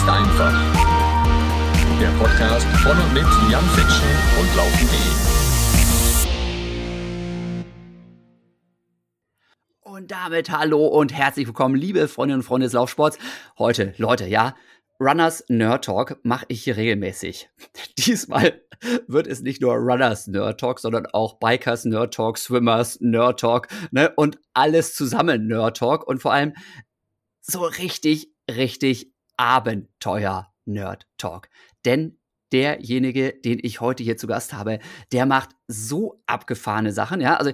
ist einfach. Der Podcast von und mit Jan Fitschen und Laufen.de. Und damit hallo und herzlich willkommen, liebe Freundinnen und Freunde des Laufsports. Heute, Leute, ja, Runners Nerd Talk mache ich hier regelmäßig. Diesmal wird es nicht nur Runners Nerd Talk, sondern auch Bikers Nerd Talk, Swimmers Nerd Talk, ne, und alles zusammen Nerd Talk und vor allem so richtig, richtig Abenteuer Nerd Talk. Denn derjenige, den ich heute hier zu Gast habe, der macht so abgefahrene Sachen, ja. Also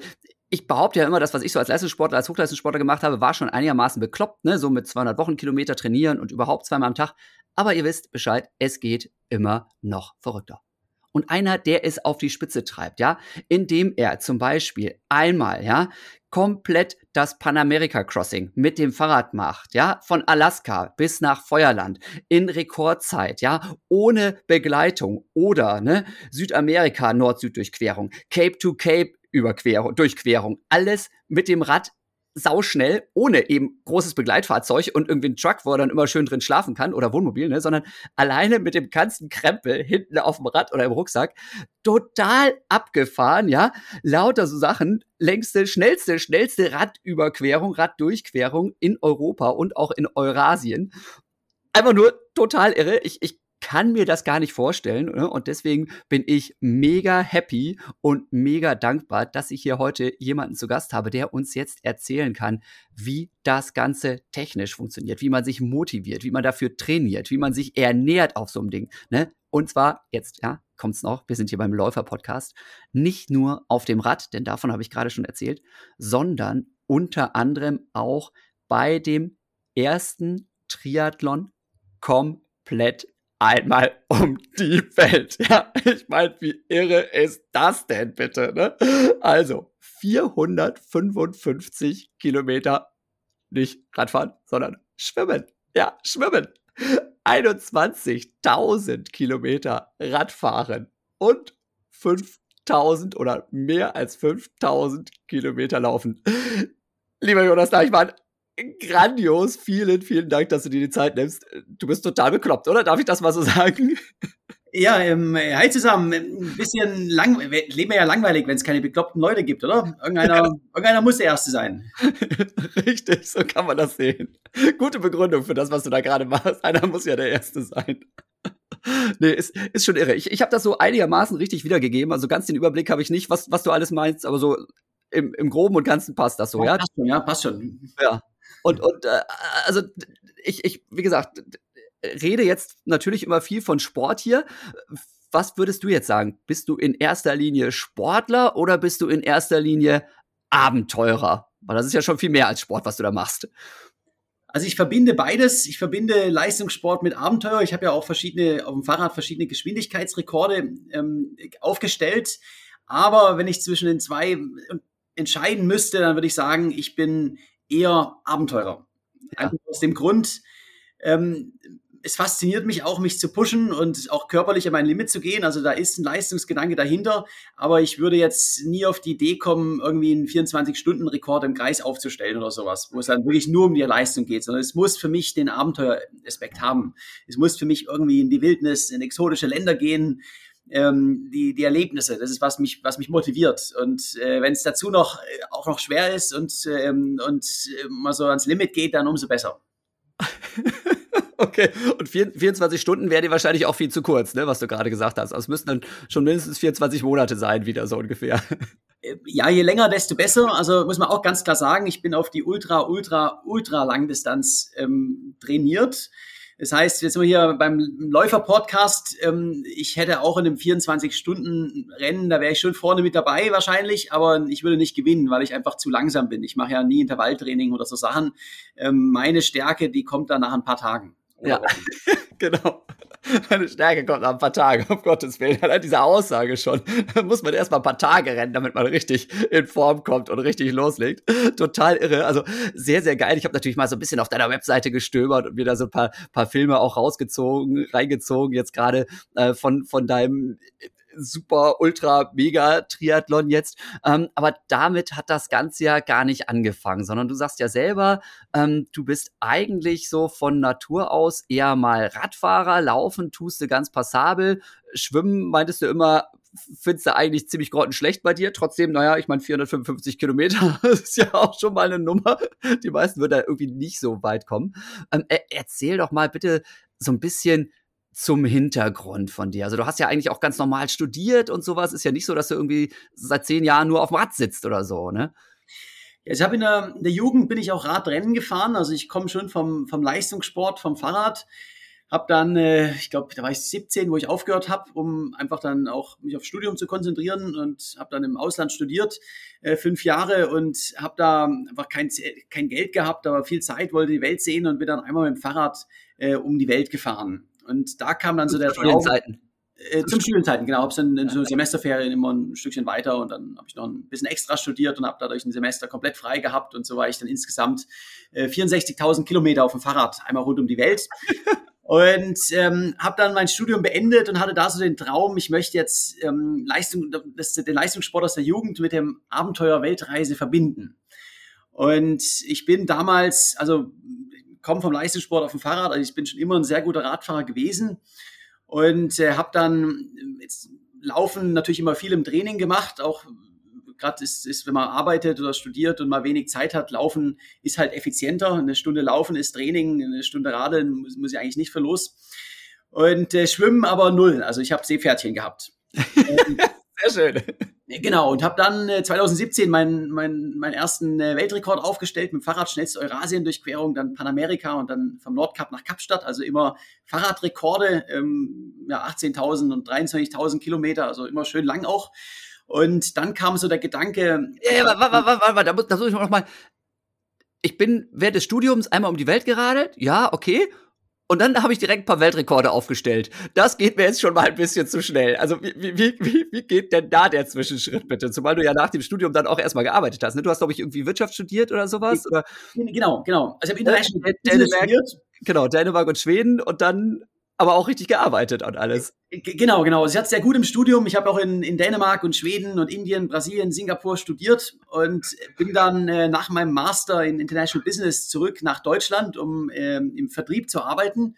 ich behaupte ja immer, das, was ich so als Leistungssportler, als Hochleistungssportler gemacht habe, war schon einigermaßen bekloppt, ne? so mit 200 Wochenkilometer trainieren und überhaupt zweimal am Tag. Aber ihr wisst Bescheid, es geht immer noch verrückter. Und einer, der es auf die Spitze treibt, ja, indem er zum Beispiel einmal, ja, komplett das Panamerika Crossing mit dem Fahrrad macht, ja, von Alaska bis nach Feuerland in Rekordzeit, ja, ohne Begleitung oder, ne, Südamerika Nord-Süd-Durchquerung, Cape to Cape Überquerung, Durchquerung, alles mit dem Rad sauschnell, ohne eben großes Begleitfahrzeug und irgendwie ein Truck, wo er dann immer schön drin schlafen kann oder Wohnmobil, ne, sondern alleine mit dem ganzen Krempel hinten auf dem Rad oder im Rucksack. Total abgefahren, ja. Lauter so Sachen. Längste, schnellste, schnellste Radüberquerung, Raddurchquerung in Europa und auch in Eurasien. Einfach nur total irre. Ich, ich kann mir das gar nicht vorstellen. Ne? Und deswegen bin ich mega happy und mega dankbar, dass ich hier heute jemanden zu Gast habe, der uns jetzt erzählen kann, wie das Ganze technisch funktioniert, wie man sich motiviert, wie man dafür trainiert, wie man sich ernährt auf so einem Ding. Ne? Und zwar jetzt, ja, kommt's noch, wir sind hier beim Läufer-Podcast, nicht nur auf dem Rad, denn davon habe ich gerade schon erzählt, sondern unter anderem auch bei dem ersten Triathlon komplett einmal um die Welt. Ja, ich meine, wie irre ist das denn bitte? Ne? Also 455 Kilometer nicht Radfahren, sondern schwimmen. Ja, schwimmen. 21.000 Kilometer Radfahren und 5.000 oder mehr als 5.000 Kilometer laufen. Lieber Jonas Deichmann, grandios. Vielen, vielen Dank, dass du dir die Zeit nimmst. Du bist total bekloppt, oder? Darf ich das mal so sagen? Ja, ähm, hi zusammen. Ein bisschen lang, leben wir ja langweilig, wenn es keine bekloppten Leute gibt, oder? Irgendeiner, irgendeiner muss der Erste sein. Richtig, so kann man das sehen. Gute Begründung für das, was du da gerade machst. Einer muss ja der Erste sein. nee, ist, ist schon irre. Ich, ich habe das so einigermaßen richtig wiedergegeben. Also ganz den Überblick habe ich nicht, was, was du alles meinst, aber so im, im Groben und Ganzen passt das so, ja? Ja, passt schon, ja, passt schon. Ja. Und, und äh, also ich, ich, wie gesagt, rede jetzt natürlich immer viel von Sport hier. Was würdest du jetzt sagen? Bist du in erster Linie Sportler oder bist du in erster Linie Abenteurer? Weil das ist ja schon viel mehr als Sport, was du da machst. Also ich verbinde beides. Ich verbinde Leistungssport mit Abenteuer. Ich habe ja auch verschiedene auf dem Fahrrad verschiedene Geschwindigkeitsrekorde ähm, aufgestellt. Aber wenn ich zwischen den zwei entscheiden müsste, dann würde ich sagen, ich bin eher Abenteurer. Ja. Einfach aus dem Grund, ähm, es fasziniert mich auch, mich zu pushen und auch körperlich an mein Limit zu gehen. Also da ist ein Leistungsgedanke dahinter, aber ich würde jetzt nie auf die Idee kommen, irgendwie einen 24-Stunden-Rekord im Kreis aufzustellen oder sowas, wo es dann wirklich nur um die Leistung geht, sondern es muss für mich den Abenteueraspekt haben. Es muss für mich irgendwie in die Wildnis, in exotische Länder gehen, ähm, die, die Erlebnisse. Das ist, was mich, was mich motiviert. Und äh, wenn es dazu noch äh, auch noch schwer ist und, ähm, und äh, mal so ans Limit geht, dann umso besser. okay, und 24 Stunden wäre dir wahrscheinlich auch viel zu kurz, ne, was du gerade gesagt hast. Also es müssten dann schon mindestens 24 Monate sein, wieder so ungefähr. Äh, ja, je länger, desto besser. Also muss man auch ganz klar sagen, ich bin auf die Ultra, Ultra, Ultra Langdistanz ähm, trainiert. Das heißt, jetzt sind wir hier beim Läufer-Podcast. Ähm, ich hätte auch in einem 24-Stunden-Rennen, da wäre ich schon vorne mit dabei wahrscheinlich, aber ich würde nicht gewinnen, weil ich einfach zu langsam bin. Ich mache ja nie Intervalltraining oder so Sachen. Ähm, meine Stärke, die kommt dann nach ein paar Tagen. Ja, genau. Meine Stärke kommt nach ein paar Tagen, um Gottes Willen. Allein diese Aussage schon. Da muss man erst mal ein paar Tage rennen, damit man richtig in Form kommt und richtig loslegt. Total irre. Also sehr, sehr geil. Ich habe natürlich mal so ein bisschen auf deiner Webseite gestöbert und mir da so ein paar, paar Filme auch rausgezogen, reingezogen, jetzt gerade äh, von, von deinem super, ultra, mega Triathlon jetzt. Ähm, aber damit hat das Ganze ja gar nicht angefangen, sondern du sagst ja selber, ähm, du bist eigentlich so von Natur aus eher mal Radfahrer, laufen tust du ganz passabel, schwimmen meintest du immer, findest du eigentlich ziemlich grottenschlecht bei dir. Trotzdem, naja, ich meine, 455 Kilometer ist ja auch schon mal eine Nummer. Die meisten würden da irgendwie nicht so weit kommen. Ähm, erzähl doch mal bitte so ein bisschen zum Hintergrund von dir. Also du hast ja eigentlich auch ganz normal studiert und sowas. Ist ja nicht so, dass du irgendwie seit zehn Jahren nur auf dem Rad sitzt oder so, ne? Ich habe in der, in der Jugend bin ich auch Radrennen gefahren. Also ich komme schon vom, vom Leistungssport, vom Fahrrad. Hab dann, äh, ich glaube, da war ich 17, wo ich aufgehört habe, um einfach dann auch mich aufs Studium zu konzentrieren und habe dann im Ausland studiert, äh, fünf Jahre und habe da einfach kein, kein Geld gehabt, aber viel Zeit, wollte die Welt sehen und bin dann einmal mit dem Fahrrad äh, um die Welt gefahren. Und da kam dann so der Traum. Äh, zum Studienzeiten, genau. Habe dann in so Semesterferien immer ein Stückchen weiter und dann habe ich noch ein bisschen extra studiert und habe dadurch ein Semester komplett frei gehabt und so war ich dann insgesamt äh, 64.000 Kilometer auf dem Fahrrad einmal rund um die Welt. Und ähm, habe dann mein Studium beendet und hatte da so den Traum, ich möchte jetzt ähm, Leistung, das, den Leistungssport aus der Jugend mit dem Abenteuer Weltreise verbinden. Und ich bin damals, also komme vom Leistungssport auf dem Fahrrad, also ich bin schon immer ein sehr guter Radfahrer gewesen und äh, habe dann jetzt Laufen natürlich immer viel im Training gemacht, auch gerade ist, ist, wenn man arbeitet oder studiert und mal wenig Zeit hat, Laufen ist halt effizienter. Eine Stunde Laufen ist Training, eine Stunde Radeln muss, muss ich eigentlich nicht für los. Und äh, Schwimmen aber null. Also ich habe Seepferdchen gehabt. Sehr schön. Genau, und habe dann äh, 2017 meinen mein, mein ersten äh, Weltrekord aufgestellt mit Fahrrad, schnellste Eurasien-Durchquerung, dann Panamerika und dann vom Nordkap nach Kapstadt, also immer Fahrradrekorde, ähm, ja, 18.000 und 23.000 Kilometer, also immer schön lang auch. Und dann kam so der Gedanke. Ja, ja, warte, warte, warte, da muss, da muss ich noch mal. Ich bin während des Studiums einmal um die Welt geradelt, ja, okay. Und dann habe ich direkt ein paar Weltrekorde aufgestellt. Das geht mir jetzt schon mal ein bisschen zu schnell. Also wie, wie, wie, wie geht denn da der Zwischenschritt bitte? Zumal du ja nach dem Studium dann auch erstmal gearbeitet hast. Ne? Du hast, glaube ich, irgendwie Wirtschaft studiert oder sowas? Oder? Genau, genau. Also ich habe International Dänemark, Genau, Dänemark und Schweden und dann aber auch richtig gearbeitet und alles. Genau, genau. Sie hat sehr gut im Studium. Ich habe auch in, in Dänemark und Schweden und Indien, Brasilien, Singapur studiert und bin dann äh, nach meinem Master in International Business zurück nach Deutschland, um ähm, im Vertrieb zu arbeiten.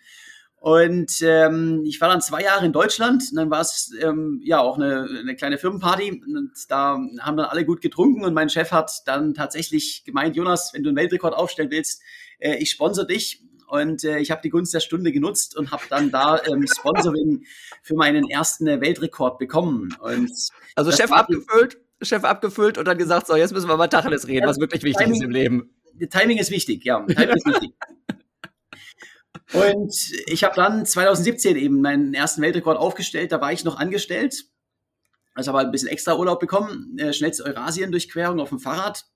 Und ähm, ich war dann zwei Jahre in Deutschland. Und dann war es ähm, ja auch eine, eine kleine Firmenparty. Und da haben dann alle gut getrunken. Und mein Chef hat dann tatsächlich gemeint, Jonas, wenn du einen Weltrekord aufstellen willst, äh, ich sponsor dich. Und äh, ich habe die Gunst der Stunde genutzt und habe dann da ähm, Sponsoring für meinen ersten äh, Weltrekord bekommen. Und also Chef abgefüllt, Chef abgefüllt und dann gesagt, so jetzt müssen wir mal Tacheles reden, was wirklich wichtig Timing, ist im Leben. Timing ist wichtig, ja. Timing ist wichtig. Und ich habe dann 2017 eben meinen ersten Weltrekord aufgestellt. Da war ich noch angestellt. Also habe halt ein bisschen extra Urlaub bekommen. Äh, schnellste Eurasien-Durchquerung auf dem Fahrrad.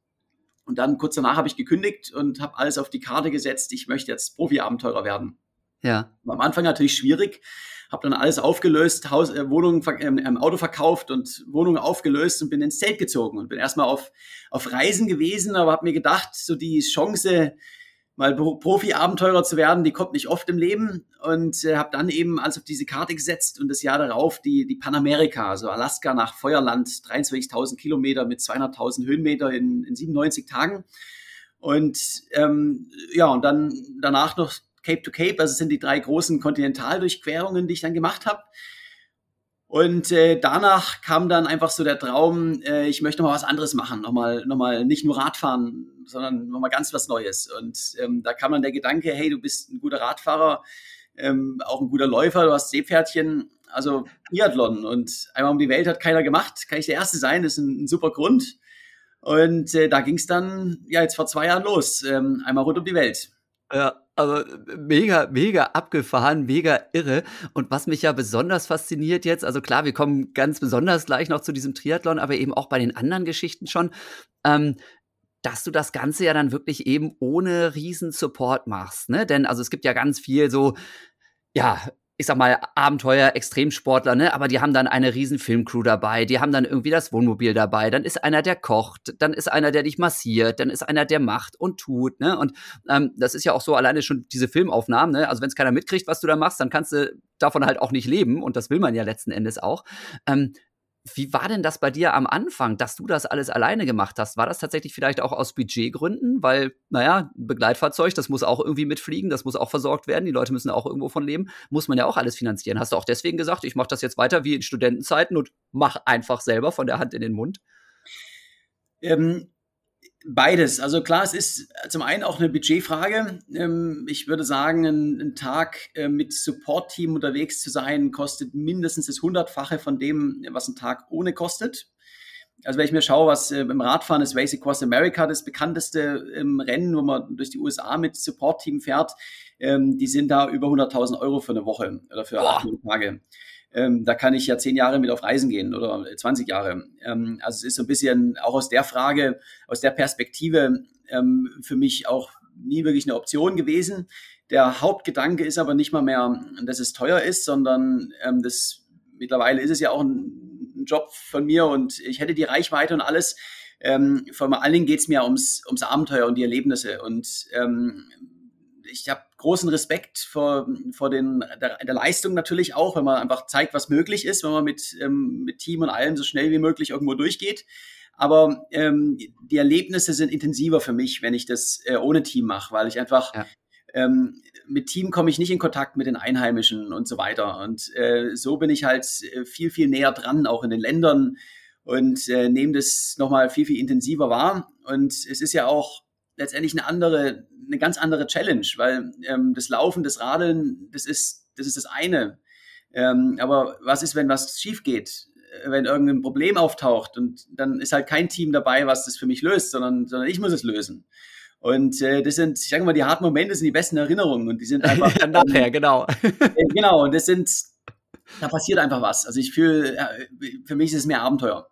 Und dann kurz danach habe ich gekündigt und habe alles auf die Karte gesetzt. Ich möchte jetzt Profi-Abenteurer werden. Ja. War am Anfang natürlich schwierig. Habe dann alles aufgelöst, Haus, äh, Wohnungen, äh, Auto verkauft und Wohnungen aufgelöst und bin ins Zelt gezogen und bin erstmal auf, auf Reisen gewesen, aber habe mir gedacht, so die Chance, mal Profi-Abenteurer zu werden, die kommt nicht oft im Leben. Und äh, habe dann eben alles auf diese Karte gesetzt und das Jahr darauf die, die Panamerika, also Alaska nach Feuerland, 23.000 Kilometer mit 200.000 Höhenmeter in, in 97 Tagen. Und ähm, ja und dann danach noch Cape to Cape, also sind die drei großen Kontinentaldurchquerungen, die ich dann gemacht habe. Und äh, danach kam dann einfach so der Traum, äh, ich möchte mal was anderes machen, nochmal, nochmal nicht nur Radfahren, sondern nochmal ganz was Neues. Und ähm, da kam dann der Gedanke, hey, du bist ein guter Radfahrer, ähm, auch ein guter Läufer, du hast Seepferdchen, also Triathlon. Und einmal um die Welt hat keiner gemacht, kann ich der Erste sein, ist ein, ein super Grund. Und äh, da ging es dann, ja, jetzt vor zwei Jahren los, ähm, einmal rund um die Welt. Ja, also mega, mega abgefahren, mega irre. Und was mich ja besonders fasziniert jetzt, also klar, wir kommen ganz besonders gleich noch zu diesem Triathlon, aber eben auch bei den anderen Geschichten schon, ähm, dass du das Ganze ja dann wirklich eben ohne riesen Support machst, ne? Denn also es gibt ja ganz viel so, ja, ich sag mal, Abenteuer, Extremsportler, ne? Aber die haben dann eine riesen Filmcrew dabei, die haben dann irgendwie das Wohnmobil dabei, dann ist einer, der kocht, dann ist einer, der dich massiert, dann ist einer, der macht und tut, ne? Und ähm, das ist ja auch so alleine schon diese Filmaufnahmen, ne? Also wenn es keiner mitkriegt, was du da machst, dann kannst du davon halt auch nicht leben und das will man ja letzten Endes auch. Ähm, wie war denn das bei dir am Anfang, dass du das alles alleine gemacht hast? War das tatsächlich vielleicht auch aus Budgetgründen? Weil, naja, ein Begleitfahrzeug, das muss auch irgendwie mitfliegen, das muss auch versorgt werden, die Leute müssen auch irgendwo von leben, muss man ja auch alles finanzieren. Hast du auch deswegen gesagt, ich mache das jetzt weiter wie in Studentenzeiten und mach einfach selber von der Hand in den Mund? Ähm, Beides. Also klar, es ist zum einen auch eine Budgetfrage. Ähm, ich würde sagen, ein, Tag äh, mit Support-Team unterwegs zu sein, kostet mindestens das Hundertfache von dem, was ein Tag ohne kostet. Also wenn ich mir schaue, was äh, im Radfahren ist Race Across America das bekannteste ähm, Rennen, wo man durch die USA mit Support-Team fährt, ähm, die sind da über 100.000 Euro für eine Woche oder für acht Tage ähm, da kann ich ja zehn Jahre mit auf Reisen gehen oder 20 Jahre. Ähm, also es ist so ein bisschen auch aus der Frage, aus der Perspektive ähm, für mich auch nie wirklich eine Option gewesen. Der Hauptgedanke ist aber nicht mal mehr, dass es teuer ist, sondern ähm, das mittlerweile ist es ja auch ein, ein, Job von mir und ich hätte die Reichweite und alles. Ähm, vor Dingen geht es mir ums, ums Abenteuer und die Erlebnisse. Und ähm, ich habe großen Respekt vor, vor den, der, der, Leistung natürlich auch, wenn man einfach zeigt, was möglich ist, wenn man mit, ähm, mit Team und allem so schnell wie möglich irgendwo durchgeht. Aber ähm, die Erlebnisse sind intensiver für mich, wenn ich das äh, ohne Team mache, weil ich einfach ja. ähm, mit Team komme ich nicht in Kontakt mit den Einheimischen und so weiter. Und äh, so bin ich halt äh, viel, viel näher dran, auch in den Ländern und äh, nehme das nochmal viel, viel intensiver wahr. Und es ist ja auch letztendlich eine andere, eine ganz andere Challenge, weil ähm, das Laufen, das Radeln, das ist, das ist das eine. Ähm, aber was ist, wenn was schief geht? Wenn irgendein Problem auftaucht und dann ist halt kein Team dabei, was das für mich löst, sondern, sondern ich muss es lösen. Und äh, das sind, ich sage mal, die harten Momente sind die besten Erinnerungen und die sind einfach. Nachher, genau. äh, genau, und das sind, da passiert einfach was. Also ich fühle, äh, für mich ist es mehr Abenteuer.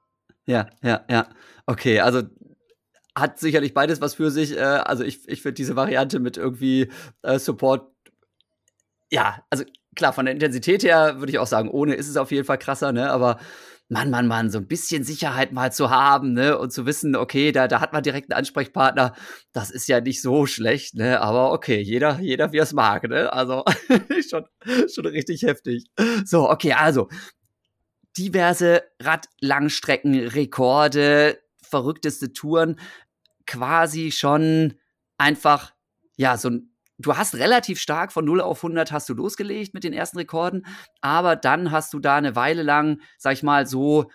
Ja, ja, ja. Okay, also hat sicherlich beides was für sich. Äh, also ich, ich finde diese Variante mit irgendwie äh, Support, ja, also klar, von der Intensität her würde ich auch sagen, ohne ist es auf jeden Fall krasser, ne? Aber Mann, Mann, Mann, so ein bisschen Sicherheit mal zu haben, ne? Und zu wissen, okay, da, da hat man direkt einen Ansprechpartner, das ist ja nicht so schlecht, ne? Aber okay, jeder, jeder wie er es mag, ne? Also schon, schon richtig heftig. So, okay, also diverse Radlangstreckenrekorde, verrückteste Touren quasi schon einfach, ja, so ein du hast relativ stark von 0 auf 100 hast du losgelegt mit den ersten Rekorden, aber dann hast du da eine Weile lang, sag ich mal, so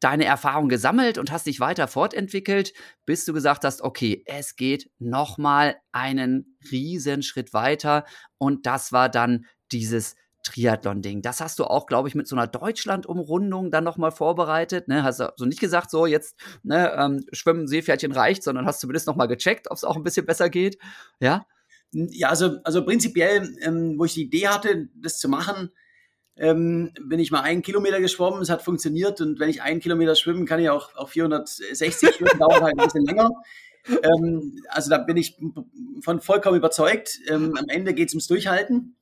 deine Erfahrung gesammelt und hast dich weiter fortentwickelt, bis du gesagt hast, okay, es geht noch mal einen riesen Schritt weiter. Und das war dann dieses Triathlon-Ding. Das hast du auch, glaube ich, mit so einer Deutschland-Umrundung dann nochmal vorbereitet. Ne? Hast du so nicht gesagt, so jetzt ne, ähm, Schwimmen, Seepferdchen reicht, sondern hast zumindest nochmal gecheckt, ob es auch ein bisschen besser geht. Ja? Ja, also, also prinzipiell, ähm, wo ich die Idee hatte, das zu machen, ähm, bin ich mal einen Kilometer geschwommen, es hat funktioniert und wenn ich einen Kilometer schwimmen, kann ich auch, auch 460 schwimmen, dauert halt ein bisschen länger. Ähm, also da bin ich von vollkommen überzeugt. Ähm, am Ende geht es ums Durchhalten.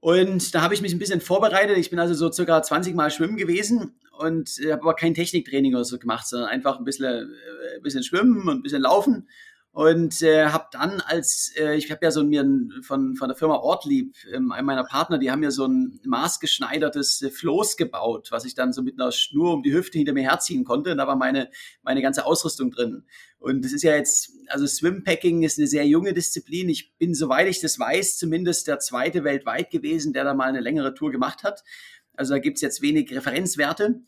Und da habe ich mich ein bisschen vorbereitet. Ich bin also so circa 20 Mal schwimmen gewesen und habe aber kein Techniktraining oder so gemacht, sondern einfach ein bisschen, äh, ein bisschen schwimmen und ein bisschen laufen. Und äh, habe dann als äh, ich habe ja so mir von von der Firma Ortlieb ähm, einem meiner Partner die haben mir so ein maßgeschneidertes äh, Floß gebaut was ich dann so mit einer Schnur um die Hüfte hinter mir herziehen konnte. Und da war meine meine ganze Ausrüstung drin und das ist ja jetzt also Swimpacking ist eine sehr junge Disziplin ich bin soweit ich das weiß zumindest der zweite weltweit gewesen der da mal eine längere Tour gemacht hat also da gibt's jetzt wenig Referenzwerte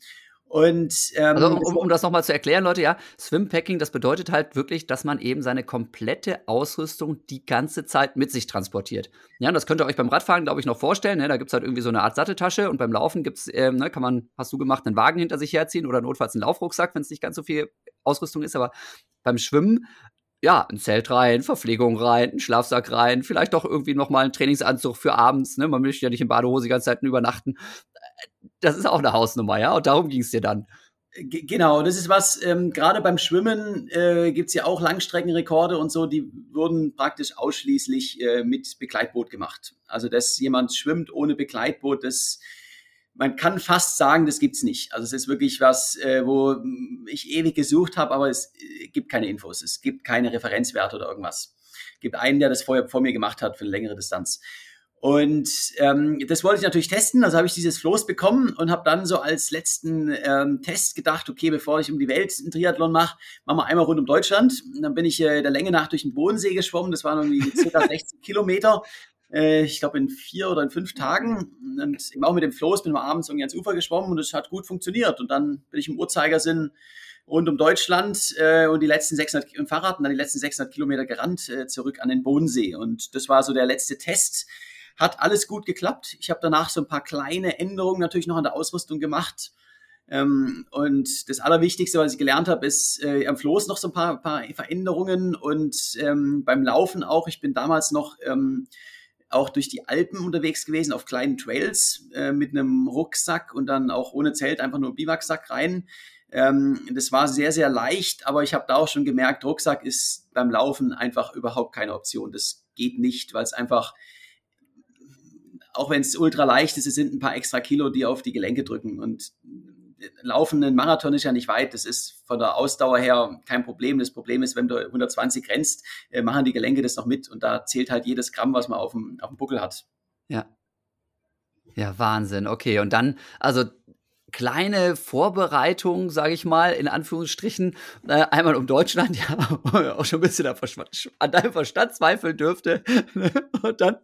und ähm, also, um, um das nochmal zu erklären, Leute, ja, Swimpacking, das bedeutet halt wirklich, dass man eben seine komplette Ausrüstung die ganze Zeit mit sich transportiert. Ja, das könnt ihr euch beim Radfahren, glaube ich, noch vorstellen. Ne? Da gibt's halt irgendwie so eine Art Satteltasche und beim Laufen gibt's, ähm, ne, kann man, hast du gemacht, einen Wagen hinter sich herziehen oder notfalls einen Laufrucksack, wenn es nicht ganz so viel Ausrüstung ist. Aber beim Schwimmen ja, ein Zelt rein, Verpflegung rein, ein Schlafsack rein, vielleicht doch irgendwie nochmal ein Trainingsanzug für abends, ne? Man möchte ja nicht in Badehose die ganze Zeit übernachten das ist auch eine Hausnummer, ja. Und darum ging es dir dann. Genau, das ist was, ähm, gerade beim Schwimmen äh, gibt ja auch Langstreckenrekorde und so, die wurden praktisch ausschließlich äh, mit Begleitboot gemacht. Also, dass jemand schwimmt ohne Begleitboot, das man kann fast sagen, das gibt's nicht. Also es ist wirklich was, äh, wo ich ewig gesucht habe, aber es äh, gibt keine Infos, es gibt keine Referenzwerte oder irgendwas. Es gibt einen, der das vorher vor mir gemacht hat für eine längere Distanz. Und ähm, das wollte ich natürlich testen. Also habe ich dieses Floß bekommen und habe dann so als letzten ähm, Test gedacht, okay, bevor ich um die Welt einen Triathlon mache, machen wir einmal rund um Deutschland. Und dann bin ich äh, der Länge nach durch den Bodensee geschwommen. Das waren irgendwie circa 60 Kilometer. Äh, ich glaube in vier oder in fünf Tagen. Und eben auch mit dem Floß bin ich abends irgendwie ans Ufer geschwommen und es hat gut funktioniert. Und dann bin ich im Uhrzeigersinn rund um Deutschland äh, und die letzten 600 im Fahrrad und dann die letzten 600 Kilometer gerannt äh, zurück an den Bodensee. Und das war so der letzte Test hat alles gut geklappt. Ich habe danach so ein paar kleine Änderungen natürlich noch an der Ausrüstung gemacht. Ähm, und das Allerwichtigste, was ich gelernt habe, ist äh, am Floß noch so ein paar, paar Veränderungen und ähm, beim Laufen auch. Ich bin damals noch ähm, auch durch die Alpen unterwegs gewesen, auf kleinen Trails äh, mit einem Rucksack und dann auch ohne Zelt einfach nur Biwaksack rein. Ähm, das war sehr, sehr leicht, aber ich habe da auch schon gemerkt, Rucksack ist beim Laufen einfach überhaupt keine Option. Das geht nicht, weil es einfach auch wenn es ultra leicht ist, es sind ein paar extra Kilo, die auf die Gelenke drücken. Und Laufen einen Marathon ist ja nicht weit. Das ist von der Ausdauer her kein Problem. Das Problem ist, wenn du 120 rennst, äh, machen die Gelenke das noch mit. Und da zählt halt jedes Gramm, was man auf dem, auf dem Buckel hat. Ja. Ja, Wahnsinn. Okay. Und dann, also kleine Vorbereitung, sage ich mal, in Anführungsstrichen, äh, einmal um Deutschland, ja, auch schon ein bisschen an deinem Verstand zweifeln dürfte. Und dann,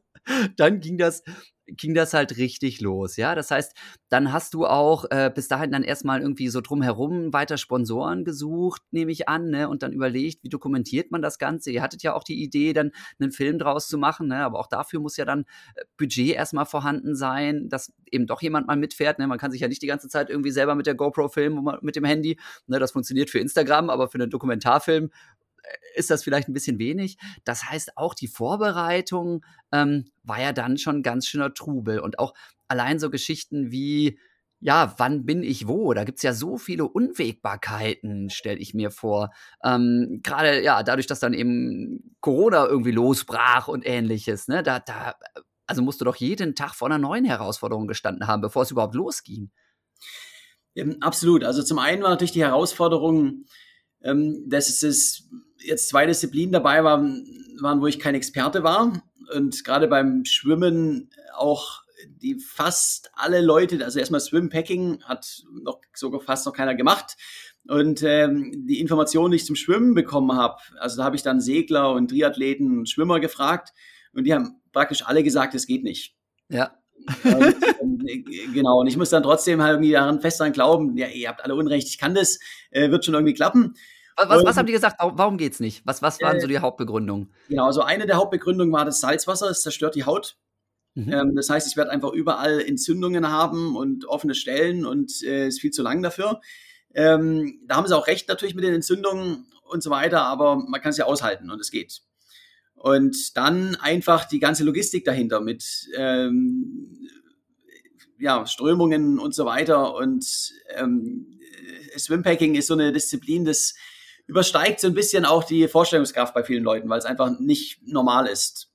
dann ging das ging das halt richtig los, ja. Das heißt, dann hast du auch äh, bis dahin dann erstmal irgendwie so drumherum weiter Sponsoren gesucht, nehme ich an, ne? Und dann überlegt, wie dokumentiert man das Ganze? Ihr hattet ja auch die Idee, dann einen Film draus zu machen, ne? Aber auch dafür muss ja dann äh, Budget erstmal vorhanden sein, dass eben doch jemand mal mitfährt. Ne? Man kann sich ja nicht die ganze Zeit irgendwie selber mit der GoPro filmen, mit dem Handy. Ne? Das funktioniert für Instagram, aber für einen Dokumentarfilm ist das vielleicht ein bisschen wenig. Das heißt, auch die Vorbereitung ähm, war ja dann schon ganz schöner Trubel. Und auch allein so Geschichten wie, ja, wann bin ich wo? Da gibt es ja so viele Unwägbarkeiten, stelle ich mir vor. Ähm, Gerade ja, dadurch, dass dann eben Corona irgendwie losbrach und ähnliches, ne? Da, da, also musst du doch jeden Tag vor einer neuen Herausforderung gestanden haben, bevor es überhaupt losging. Ja, absolut. Also zum einen war natürlich die Herausforderung, ähm, dass es jetzt zwei Disziplinen dabei waren, waren, wo ich kein Experte war. Und gerade beim Schwimmen auch die fast alle Leute, also erstmal Swimpacking hat noch sogar fast noch keiner gemacht. Und ähm, die Informationen, die ich zum Schwimmen bekommen habe, also da habe ich dann Segler und Triathleten und Schwimmer gefragt und die haben praktisch alle gesagt, es geht nicht. Ja. Und, ähm, genau, und ich muss dann trotzdem halt irgendwie daran fest daran glauben, ja, ihr habt alle Unrecht, ich kann das, äh, wird schon irgendwie klappen. Was, was, haben die gesagt? Warum geht's nicht? Was, was waren äh, so die Hauptbegründungen? Genau, also eine der Hauptbegründungen war das Salzwasser, es zerstört die Haut. Mhm. Ähm, das heißt, ich werde einfach überall Entzündungen haben und offene Stellen und es äh, ist viel zu lang dafür. Ähm, da haben sie auch recht natürlich mit den Entzündungen und so weiter, aber man kann es ja aushalten und es geht. Und dann einfach die ganze Logistik dahinter mit ähm, ja, Strömungen und so weiter. Und ähm, Swimpacking ist so eine Disziplin, das übersteigt so ein bisschen auch die Vorstellungskraft bei vielen Leuten, weil es einfach nicht normal ist.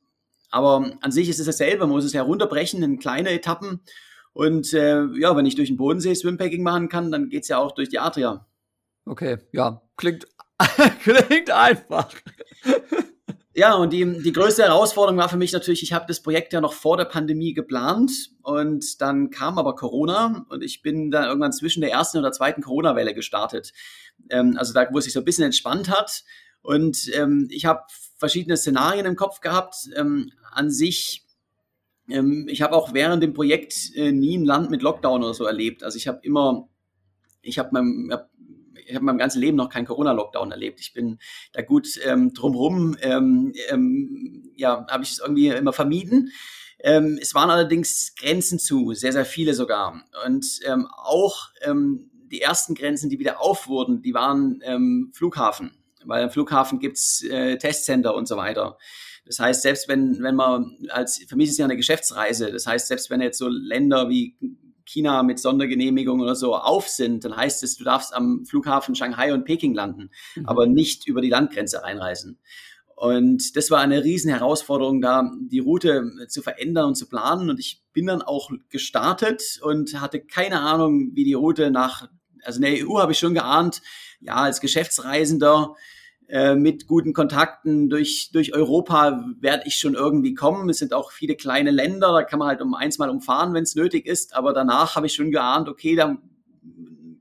Aber an sich ist es dasselbe, man muss es herunterbrechen in kleine Etappen. Und äh, ja, wenn ich durch den Bodensee Swimpacking machen kann, dann geht es ja auch durch die Adria. Okay, ja, klingt, klingt einfach. Ja, und die, die größte Herausforderung war für mich natürlich, ich habe das Projekt ja noch vor der Pandemie geplant und dann kam aber Corona und ich bin da irgendwann zwischen der ersten und der zweiten Corona-Welle gestartet. Ähm, also da, wo es sich so ein bisschen entspannt hat. Und ähm, ich habe verschiedene Szenarien im Kopf gehabt. Ähm, an sich, ähm, ich habe auch während dem Projekt äh, nie ein Land mit Lockdown oder so erlebt. Also ich habe immer, ich habe mein, hab ich habe mein ganzes Leben noch keinen Corona-Lockdown erlebt. Ich bin da gut ähm, drumrum, ähm, ähm, ja, habe ich es irgendwie immer vermieden. Ähm, es waren allerdings Grenzen zu, sehr, sehr viele sogar. Und ähm, auch ähm, die ersten Grenzen, die wieder auf wurden, die waren ähm, Flughafen. Weil am Flughafen gibt's äh, Testcenter und so weiter. Das heißt, selbst wenn, wenn man als, für mich ist es ja eine Geschäftsreise, das heißt, selbst wenn jetzt so Länder wie China mit Sondergenehmigung oder so auf sind, dann heißt es, du darfst am Flughafen Shanghai und Peking landen, mhm. aber nicht über die Landgrenze einreisen. Und das war eine riesen Herausforderung, da die Route zu verändern und zu planen. Und ich bin dann auch gestartet und hatte keine Ahnung, wie die Route nach, also in der EU habe ich schon geahnt, ja, als Geschäftsreisender äh, mit guten Kontakten durch, durch Europa werde ich schon irgendwie kommen. Es sind auch viele kleine Länder, da kann man halt um eins mal umfahren, wenn es nötig ist. Aber danach habe ich schon geahnt, okay, dann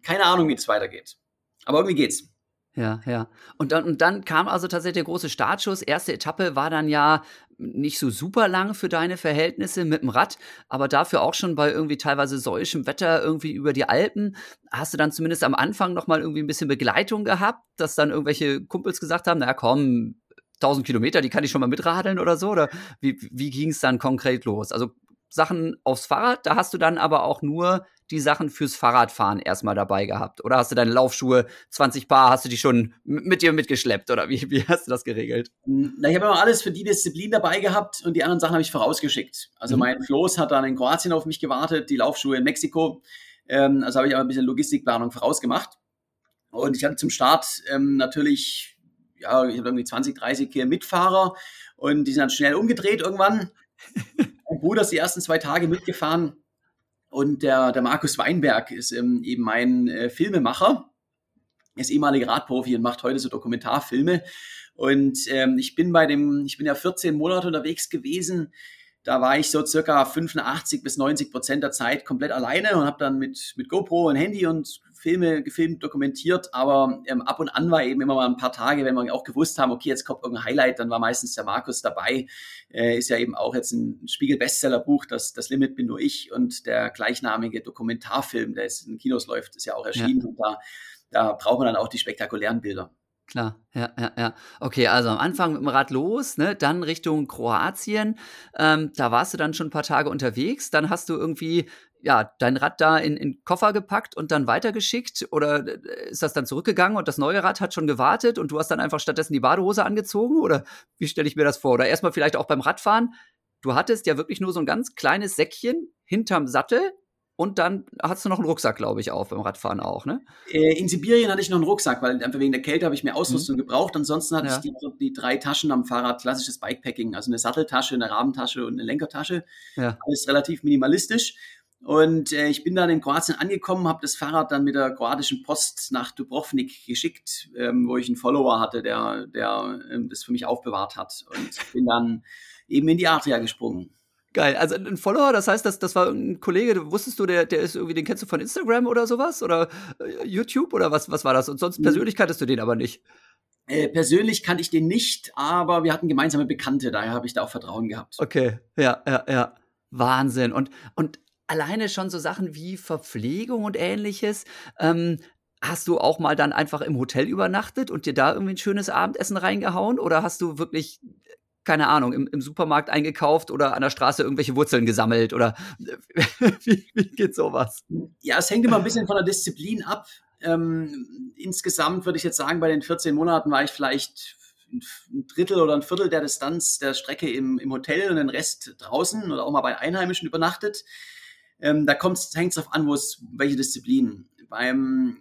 keine Ahnung, wie es weitergeht. Aber irgendwie geht's. Ja, ja. Und dann, und dann kam also tatsächlich der große Startschuss. Erste Etappe war dann ja nicht so super lang für deine Verhältnisse mit dem Rad, aber dafür auch schon bei irgendwie teilweise säuischem Wetter irgendwie über die Alpen. Hast du dann zumindest am Anfang noch mal irgendwie ein bisschen Begleitung gehabt, dass dann irgendwelche Kumpels gesagt haben, na komm, 1000 Kilometer, die kann ich schon mal mitradeln oder so? Oder wie, wie ging es dann konkret los? Also Sachen aufs Fahrrad, da hast du dann aber auch nur die Sachen fürs Fahrradfahren erstmal dabei gehabt? Oder hast du deine Laufschuhe, 20 Paar, hast du die schon mit dir mitgeschleppt? Oder wie, wie hast du das geregelt? Na, ich habe immer alles für die Disziplin dabei gehabt und die anderen Sachen habe ich vorausgeschickt. Also mhm. mein Floß hat dann in Kroatien auf mich gewartet, die Laufschuhe in Mexiko. Ähm, also habe ich aber ein bisschen Logistikplanung vorausgemacht. Und ich hatte zum Start ähm, natürlich, ja, ich habe irgendwie 20, 30 hier Mitfahrer und die sind dann schnell umgedreht irgendwann. mein Bruder ist die ersten zwei Tage mitgefahren und der, der Markus Weinberg ist ähm, eben mein äh, Filmemacher. Er ist ehemaliger Radprofi und macht heute so Dokumentarfilme. Und ähm, ich bin bei dem, ich bin ja 14 Monate unterwegs gewesen da war ich so circa 85 bis 90 Prozent der Zeit komplett alleine und habe dann mit, mit GoPro und Handy und Filme gefilmt, dokumentiert. Aber ähm, ab und an war eben immer mal ein paar Tage, wenn wir auch gewusst haben, okay, jetzt kommt irgendein Highlight, dann war meistens der Markus dabei. Äh, ist ja eben auch jetzt ein Spiegel-Bestseller-Buch, das, das Limit bin nur ich und der gleichnamige Dokumentarfilm, der jetzt in Kinos läuft, ist ja auch erschienen. Ja. Und da, da braucht man dann auch die spektakulären Bilder. Klar, ja, ja, ja. Okay, also am Anfang mit dem Rad los, ne, dann Richtung Kroatien. Ähm, da warst du dann schon ein paar Tage unterwegs. Dann hast du irgendwie, ja, dein Rad da in, in Koffer gepackt und dann weitergeschickt? Oder äh, ist das dann zurückgegangen und das neue Rad hat schon gewartet und du hast dann einfach stattdessen die Badehose angezogen? Oder wie stelle ich mir das vor? Oder erstmal vielleicht auch beim Radfahren. Du hattest ja wirklich nur so ein ganz kleines Säckchen hinterm Sattel und dann hast du noch einen Rucksack, glaube ich, auf beim Radfahren auch, ne? Äh, in Sibirien hatte ich noch einen Rucksack, weil einfach wegen der Kälte habe ich mehr Ausrüstung mhm. gebraucht. Ansonsten hatte ja. ich die, die, drei Taschen am Fahrrad, klassisches Bikepacking, also eine Satteltasche, eine Rahmentasche und eine Lenkertasche. Ja. Alles relativ minimalistisch. Und äh, ich bin dann in Kroatien angekommen, habe das Fahrrad dann mit der kroatischen Post nach Dubrovnik geschickt, ähm, wo ich einen Follower hatte, der, der ähm, das für mich aufbewahrt hat. Und bin dann eben in die Adria gesprungen. Geil. Also ein Follower, das heißt, das, das war ein Kollege, wusstest du, der, der ist irgendwie, den kennst du von Instagram oder sowas? Oder äh, YouTube oder was, was war das? Und sonst hm. persönlich kanntest du den aber nicht. Äh, persönlich kannte ich den nicht, aber wir hatten gemeinsame Bekannte, daher habe ich da auch Vertrauen gehabt. Okay, ja, ja, ja. Wahnsinn. Und, und alleine schon so Sachen wie Verpflegung und ähnliches. Ähm, hast du auch mal dann einfach im Hotel übernachtet und dir da irgendwie ein schönes Abendessen reingehauen? Oder hast du wirklich keine Ahnung, im, im, Supermarkt eingekauft oder an der Straße irgendwelche Wurzeln gesammelt oder wie, wie geht sowas? Ja, es hängt immer ein bisschen von der Disziplin ab. Ähm, insgesamt würde ich jetzt sagen, bei den 14 Monaten war ich vielleicht ein Drittel oder ein Viertel der Distanz der Strecke im, im Hotel und den Rest draußen oder auch mal bei Einheimischen übernachtet. Ähm, da hängt es darauf an, wo es welche Disziplin. Beim,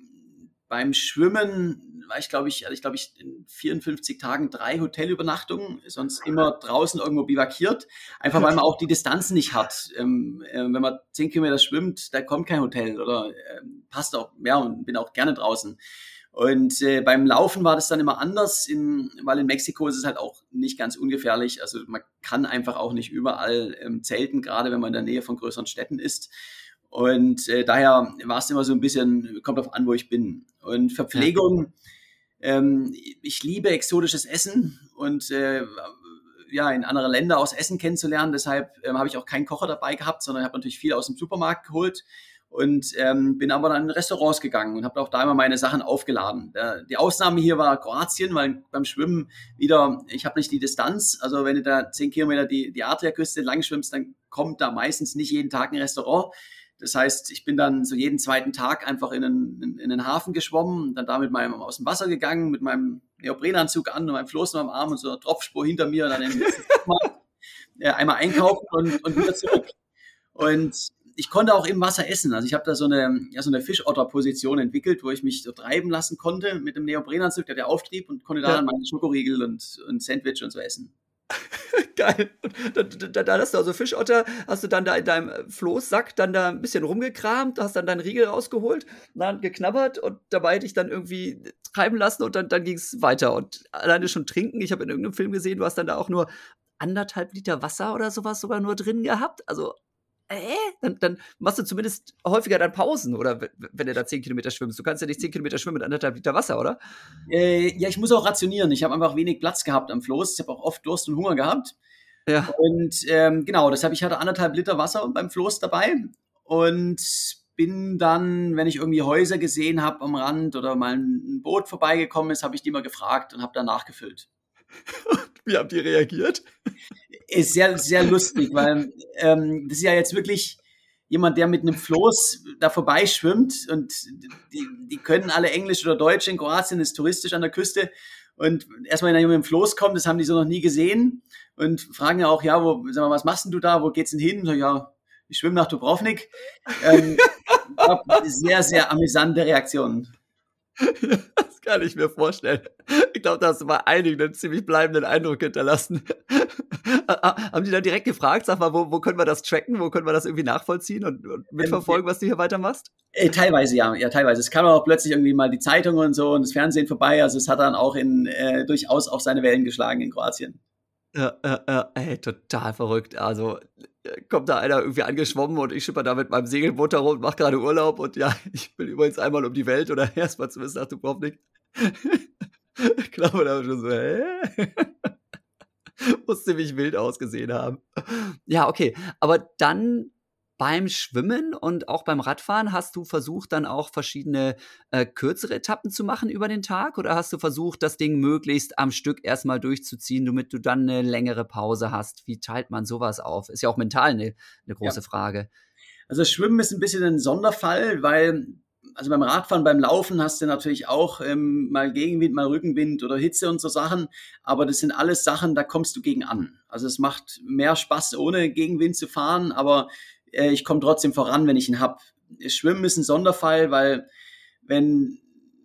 beim Schwimmen war ich, glaube ich, ich glaube ich in 54 Tagen drei Hotelübernachtungen, sonst immer draußen irgendwo bivakiert, einfach weil man auch die Distanzen nicht hat. Ähm, äh, wenn man zehn Kilometer schwimmt, da kommt kein Hotel oder äh, passt auch, ja, und bin auch gerne draußen. Und äh, beim Laufen war das dann immer anders, in, weil in Mexiko ist es halt auch nicht ganz ungefährlich. Also man kann einfach auch nicht überall ähm, zelten, gerade wenn man in der Nähe von größeren Städten ist. Und äh, daher war es immer so ein bisschen, kommt auf an, wo ich bin. Und Verpflegung, ja. Ähm, ich liebe exotisches Essen und äh, ja, in andere Länder aus Essen kennenzulernen. Deshalb ähm, habe ich auch keinen Kocher dabei gehabt, sondern habe natürlich viel aus dem Supermarkt geholt und ähm, bin aber dann in Restaurants gegangen und habe auch da immer meine Sachen aufgeladen. Der, die Ausnahme hier war Kroatien, weil beim Schwimmen wieder, ich habe nicht die Distanz. Also wenn du da zehn Kilometer die, die Adriaküste lang schwimmst, dann kommt da meistens nicht jeden Tag ein Restaurant. Das heißt, ich bin dann so jeden zweiten Tag einfach in einen, in, in den Hafen geschwommen, dann da mit meinem aus dem Wasser gegangen, mit meinem Neoprenanzug an und meinem Floß in meinem Arm und so einer Tropfspur hinter mir, dann in den äh, einmal einkaufen und, und wieder zurück. Und ich konnte auch im Wasser essen. Also ich habe da so eine, ja, so eine Fischotter-Position entwickelt, wo ich mich so treiben lassen konnte mit dem Neoprenanzug, der der Auftrieb und konnte da ja. dann meine Schokoriegel und, und Sandwich und so essen. Geil. Da, da, da, hast du also Fischotter, hast du dann da in deinem Floßsack dann da ein bisschen rumgekramt, hast dann deinen Riegel rausgeholt, dann geknabbert und dabei dich dann irgendwie treiben lassen und dann, dann ging es weiter. Und alleine schon trinken, ich habe in irgendeinem Film gesehen, du hast dann da auch nur anderthalb Liter Wasser oder sowas sogar nur drin gehabt. Also äh, dann, dann, machst du zumindest häufiger dann Pausen oder wenn du da 10 Kilometer schwimmst. Du kannst ja nicht 10 Kilometer schwimmen mit anderthalb Liter Wasser, oder? Äh, ja, ich muss auch rationieren. Ich habe einfach wenig Platz gehabt am Floß. Ich habe auch oft Durst und Hunger gehabt. Ja. Und ähm, genau, deshalb ich hatte anderthalb Liter Wasser beim Floß dabei und bin dann, wenn ich irgendwie Häuser gesehen habe am Rand oder mal ein Boot vorbeigekommen ist, habe ich die mal gefragt und habe dann nachgefüllt. Wie haben die reagiert? Ist sehr, sehr lustig, weil ähm, das ist ja jetzt wirklich jemand, der mit einem Floß da vorbeischwimmt und die, die können alle Englisch oder Deutsch in Kroatien, ist touristisch an der Küste. Und erstmal, wenn er mit dem Floß kommt, das haben die so noch nie gesehen und fragen ja auch, ja, wo, sag mal, was machst denn du da? Wo geht's denn hin? So, ja, ich schwimme nach Dubrovnik. Ähm, sehr, sehr amüsante Reaktionen. Kann ich mir vorstellen. Ich glaube, da hast du bei einigen einen ziemlich bleibenden Eindruck hinterlassen. Haben die dann direkt gefragt, sag mal, wo, wo können wir das tracken, wo können wir das irgendwie nachvollziehen und, und mitverfolgen, was du hier weitermachst? Äh, teilweise ja, ja, teilweise. Es kam auch plötzlich irgendwie mal die Zeitung und so und das Fernsehen vorbei. Also es hat dann auch in äh, durchaus auch seine Wellen geschlagen in Kroatien. Ja, ja, ja, ey, total verrückt. Also äh, kommt da einer irgendwie angeschwommen und ich schipper da mit meinem Segelboot herum und mache gerade Urlaub und ja, ich bin übrigens einmal um die Welt oder erstmal zumindest nach Dubrovnik. ich glaube, da war schon so, hä? Muss ziemlich wild ausgesehen haben. Ja, okay. Aber dann beim Schwimmen und auch beim Radfahren hast du versucht, dann auch verschiedene äh, kürzere Etappen zu machen über den Tag oder hast du versucht, das Ding möglichst am Stück erstmal durchzuziehen, damit du dann eine längere Pause hast? Wie teilt man sowas auf? Ist ja auch mental eine, eine große ja. Frage. Also Schwimmen ist ein bisschen ein Sonderfall, weil also beim Radfahren, beim Laufen hast du natürlich auch ähm, mal Gegenwind, mal Rückenwind oder Hitze und so Sachen. Aber das sind alles Sachen, da kommst du gegen an. Also es macht mehr Spaß, ohne Gegenwind zu fahren, aber äh, ich komme trotzdem voran, wenn ich ihn habe. Schwimmen ist ein Sonderfall, weil wenn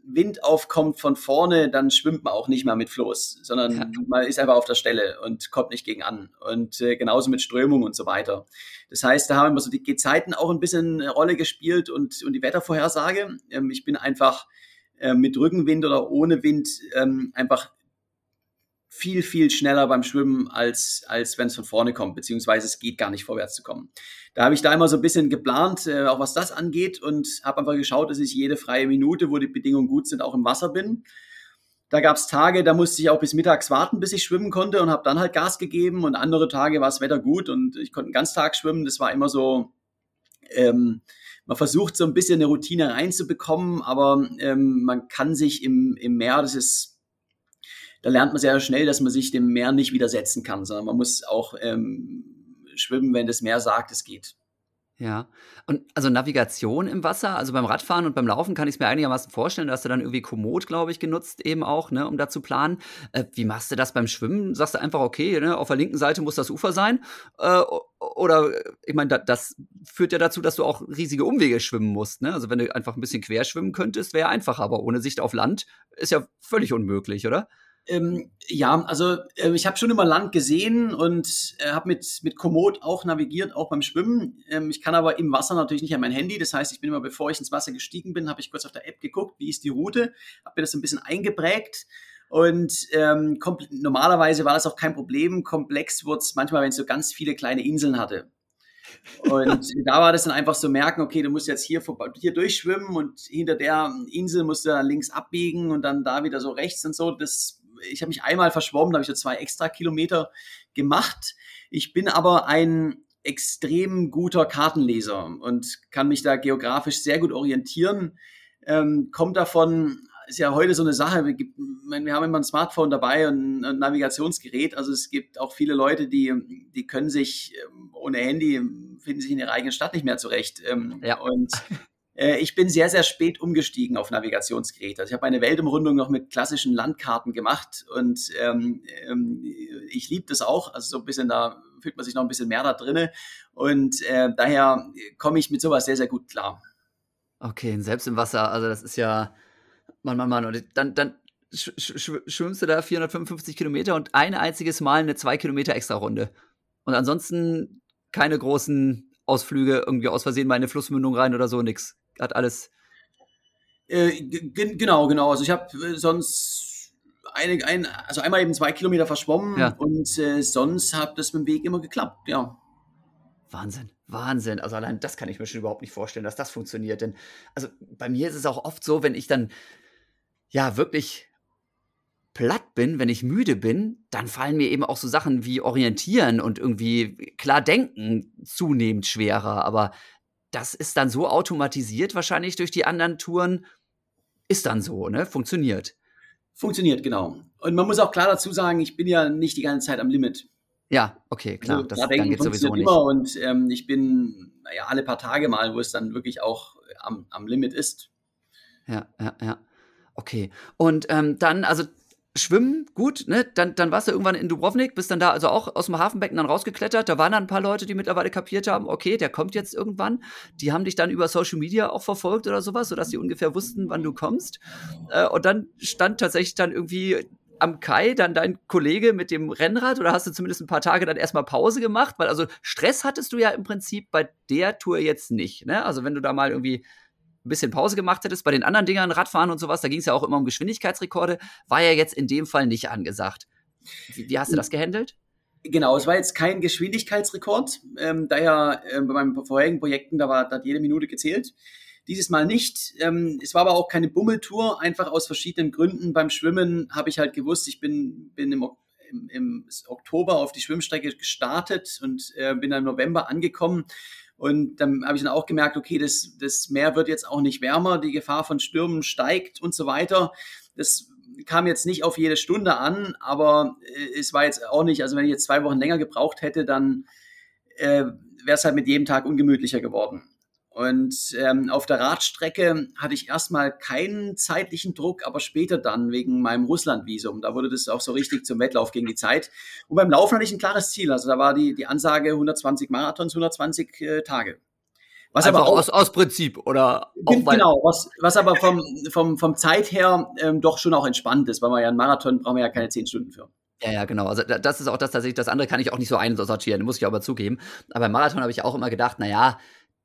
Wind aufkommt von vorne, dann schwimmt man auch nicht mehr mit Floß, sondern ja. man ist einfach auf der Stelle und kommt nicht gegen an. Und äh, genauso mit Strömung und so weiter. Das heißt, da haben immer so die Gezeiten auch ein bisschen eine Rolle gespielt und, und die Wettervorhersage. Ähm, ich bin einfach äh, mit Rückenwind oder ohne Wind ähm, einfach viel, viel schneller beim Schwimmen, als, als wenn es von vorne kommt, beziehungsweise es geht gar nicht vorwärts zu kommen. Da habe ich da immer so ein bisschen geplant, äh, auch was das angeht und habe einfach geschaut, dass ich jede freie Minute, wo die Bedingungen gut sind, auch im Wasser bin. Da gab es Tage, da musste ich auch bis mittags warten, bis ich schwimmen konnte und habe dann halt Gas gegeben und andere Tage war das Wetter gut und ich konnte einen Ganztag schwimmen. Das war immer so, ähm, man versucht so ein bisschen eine Routine reinzubekommen, aber ähm, man kann sich im, im Meer, das ist da lernt man sehr schnell, dass man sich dem Meer nicht widersetzen kann, sondern man muss auch ähm, schwimmen, wenn das Meer sagt, es geht. Ja, und also Navigation im Wasser, also beim Radfahren und beim Laufen kann ich es mir einigermaßen vorstellen, da hast du dann irgendwie Komoot, glaube ich, genutzt eben auch, ne, um da zu planen. Äh, wie machst du das beim Schwimmen? Sagst du einfach, okay, ne, auf der linken Seite muss das Ufer sein? Äh, oder, ich meine, da, das führt ja dazu, dass du auch riesige Umwege schwimmen musst, ne? Also wenn du einfach ein bisschen quer schwimmen könntest, wäre einfacher, aber ohne Sicht auf Land ist ja völlig unmöglich, oder? Ähm, ja, also äh, ich habe schon immer Land gesehen und äh, habe mit, mit Komoot auch navigiert, auch beim Schwimmen. Ähm, ich kann aber im Wasser natürlich nicht an mein Handy. Das heißt, ich bin immer, bevor ich ins Wasser gestiegen bin, habe ich kurz auf der App geguckt, wie ist die Route, habe mir das ein bisschen eingeprägt. Und ähm, normalerweise war das auch kein Problem. Komplex wurde es manchmal, wenn es so ganz viele kleine Inseln hatte. Und da war das dann einfach so merken, okay, du musst jetzt hier, hier durchschwimmen und hinter der Insel musst du dann links abbiegen und dann da wieder so rechts und so. Das ich habe mich einmal verschwommen, da habe ich so zwei extra Kilometer gemacht. Ich bin aber ein extrem guter Kartenleser und kann mich da geografisch sehr gut orientieren. Ähm, kommt davon, ist ja heute so eine Sache, wir, wir haben immer ein Smartphone dabei und ein Navigationsgerät. Also es gibt auch viele Leute, die, die können sich ähm, ohne Handy, finden sich in ihrer eigenen Stadt nicht mehr zurecht. Ähm, ja. Und ich bin sehr, sehr spät umgestiegen auf Navigationsgeräte. Also ich habe meine Weltumrundung noch mit klassischen Landkarten gemacht und ähm, ähm, ich liebe das auch. Also so ein bisschen da fühlt man sich noch ein bisschen mehr da drinne und äh, daher komme ich mit sowas sehr, sehr gut klar. Okay, selbst im Wasser, also das ist ja, Mann, Mann, Mann. Und dann, dann sch sch schwimmst du da 455 Kilometer und ein einziges Mal eine 2 Kilometer extra Runde. Und ansonsten keine großen Ausflüge, irgendwie aus Versehen mal in eine Flussmündung rein oder so, nix. Hat alles. Äh, genau, genau. Also ich habe äh, sonst eine, ein, also einmal eben zwei Kilometer verschwommen ja. und äh, sonst hat das mit dem Weg immer geklappt, ja. Wahnsinn, Wahnsinn. Also allein das kann ich mir schon überhaupt nicht vorstellen, dass das funktioniert. Denn also bei mir ist es auch oft so, wenn ich dann ja wirklich platt bin, wenn ich müde bin, dann fallen mir eben auch so Sachen wie Orientieren und irgendwie klar denken zunehmend schwerer. Aber das ist dann so automatisiert wahrscheinlich durch die anderen Touren. Ist dann so, ne? Funktioniert. Funktioniert, genau. Und man muss auch klar dazu sagen, ich bin ja nicht die ganze Zeit am Limit. Ja, okay, klar. Also, das da dann geht sowieso nicht. Immer und ähm, ich bin naja, alle paar Tage mal, wo es dann wirklich auch am, am Limit ist. Ja, ja, ja. Okay. Und ähm, dann, also Schwimmen, gut, ne? Dann, dann warst du irgendwann in Dubrovnik, bist dann da also auch aus dem Hafenbecken dann rausgeklettert. Da waren dann ein paar Leute, die mittlerweile kapiert haben, okay, der kommt jetzt irgendwann. Die haben dich dann über Social Media auch verfolgt oder sowas, sodass sie ungefähr wussten, wann du kommst. Äh, und dann stand tatsächlich dann irgendwie am Kai dann dein Kollege mit dem Rennrad oder hast du zumindest ein paar Tage dann erstmal Pause gemacht? Weil also Stress hattest du ja im Prinzip bei der Tour jetzt nicht. Ne? Also wenn du da mal irgendwie ein bisschen Pause gemacht hättest. Bei den anderen Dingern, Radfahren und sowas, da ging es ja auch immer um Geschwindigkeitsrekorde, war ja jetzt in dem Fall nicht angesagt. Wie, wie hast du das gehandelt? Genau, es war jetzt kein Geschwindigkeitsrekord, ähm, da ja äh, bei meinen vorherigen Projekten, da, war, da hat jede Minute gezählt. Dieses Mal nicht. Ähm, es war aber auch keine Bummeltour, einfach aus verschiedenen Gründen. Beim Schwimmen habe ich halt gewusst, ich bin, bin im, im, im Oktober auf die Schwimmstrecke gestartet und äh, bin dann im November angekommen. Und dann habe ich dann auch gemerkt, okay, das, das Meer wird jetzt auch nicht wärmer, die Gefahr von Stürmen steigt und so weiter. Das kam jetzt nicht auf jede Stunde an, aber äh, es war jetzt auch nicht, also wenn ich jetzt zwei Wochen länger gebraucht hätte, dann äh, wäre es halt mit jedem Tag ungemütlicher geworden. Und ähm, auf der Radstrecke hatte ich erstmal keinen zeitlichen Druck, aber später dann wegen meinem Russland-Visum. Da wurde das auch so richtig zum Wettlauf gegen die Zeit. Und beim Laufen hatte ich ein klares Ziel. Also da war die, die Ansage 120 Marathons, 120 äh, Tage. Was Einfach aber auch, aus, aus Prinzip oder auch genau, was, was aber vom, vom, vom Zeit her ähm, doch schon auch entspannt ist, weil man ja einen Marathon braucht man ja keine zehn Stunden für. Ja, ja, genau. Also das ist auch das tatsächlich, das andere kann ich auch nicht so einsortieren, muss ich aber zugeben. Aber beim Marathon habe ich auch immer gedacht, na ja,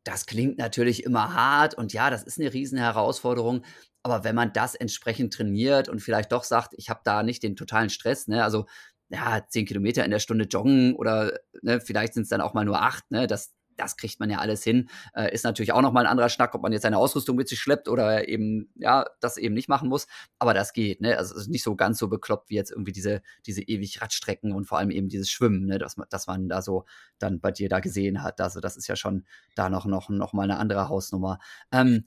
das klingt natürlich immer hart und ja, das ist eine riesen Herausforderung. Aber wenn man das entsprechend trainiert und vielleicht doch sagt, ich habe da nicht den totalen Stress, ne, also ja, zehn Kilometer in der Stunde joggen oder ne, vielleicht sind es dann auch mal nur acht, ne, das, das kriegt man ja alles hin. Äh, ist natürlich auch nochmal ein anderer Schnack, ob man jetzt seine Ausrüstung mit sich schleppt oder eben, ja, das eben nicht machen muss. Aber das geht, ne? Also es ist nicht so ganz so bekloppt wie jetzt irgendwie diese, diese ewig Radstrecken und vor allem eben dieses Schwimmen, ne? Dass man, dass man da so dann bei dir da gesehen hat. Also das ist ja schon da noch, noch, noch mal eine andere Hausnummer. Ähm,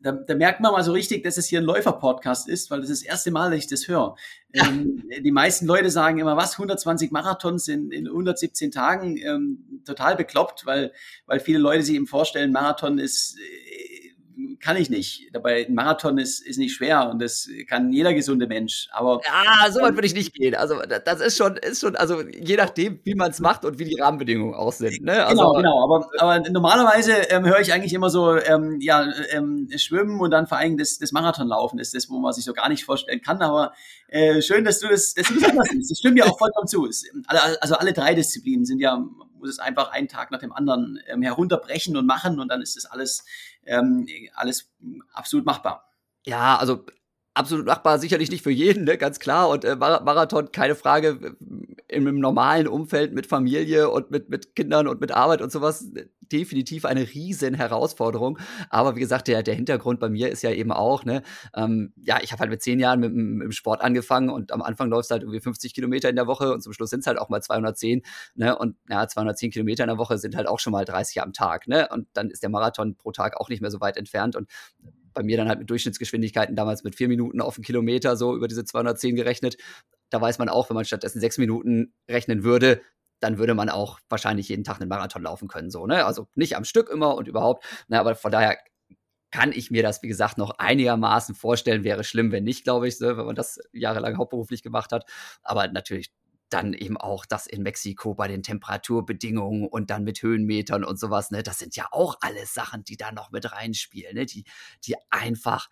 da, da, merkt man mal so richtig, dass es hier ein Läufer-Podcast ist, weil das ist das erste Mal, dass ich das höre. Ähm, die meisten Leute sagen immer, was, 120 Marathons in, in 117 Tagen, ähm, total bekloppt, weil, weil viele Leute sich eben vorstellen, Marathon ist kann ich nicht. Dabei ein Marathon ist, ist nicht schwer und das kann jeder gesunde Mensch. Aber ja, so weit würde ich nicht gehen. Also das ist schon, ist schon, also je nachdem, wie man es macht und wie die Rahmenbedingungen auch sind. Ne? Also, genau, genau. Aber, aber normalerweise ähm, höre ich eigentlich immer so, ähm, ja, ähm, Schwimmen und dann vor allem das, das Marathonlaufen ist das, wo man sich so gar nicht vorstellen kann. Aber äh, schön, dass du das, dass du das anders siehst. Das stimmt ja auch vollkommen zu. Also alle drei Disziplinen sind ja muss es einfach einen Tag nach dem anderen ähm, herunterbrechen und machen und dann ist das alles, ähm, alles absolut machbar. Ja, also absolut machbar, sicherlich nicht für jeden, ne, ganz klar. Und äh, Marathon, keine Frage, in einem normalen Umfeld mit Familie und mit, mit Kindern und mit Arbeit und sowas, definitiv eine riesen Herausforderung. Aber wie gesagt, der, der Hintergrund bei mir ist ja eben auch, ne, ähm, ja, ich habe halt mit zehn Jahren mit, mit, dem Sport angefangen und am Anfang läufst halt irgendwie 50 Kilometer in der Woche und zum Schluss sind es halt auch mal 210, ne, und ja, 210 Kilometer in der Woche sind halt auch schon mal 30 am Tag, ne, und dann ist der Marathon pro Tag auch nicht mehr so weit entfernt und bei mir dann halt mit Durchschnittsgeschwindigkeiten damals mit vier Minuten auf den Kilometer so über diese 210 gerechnet. Da weiß man auch, wenn man stattdessen sechs Minuten rechnen würde, dann würde man auch wahrscheinlich jeden Tag einen Marathon laufen können. So, ne? Also nicht am Stück immer und überhaupt. Ne? Aber von daher kann ich mir das, wie gesagt, noch einigermaßen vorstellen. Wäre schlimm, wenn nicht, glaube ich, wenn man das jahrelang hauptberuflich gemacht hat. Aber natürlich dann eben auch das in Mexiko bei den Temperaturbedingungen und dann mit Höhenmetern und sowas, ne, das sind ja auch alles Sachen, die da noch mit reinspielen, ne, die, die einfach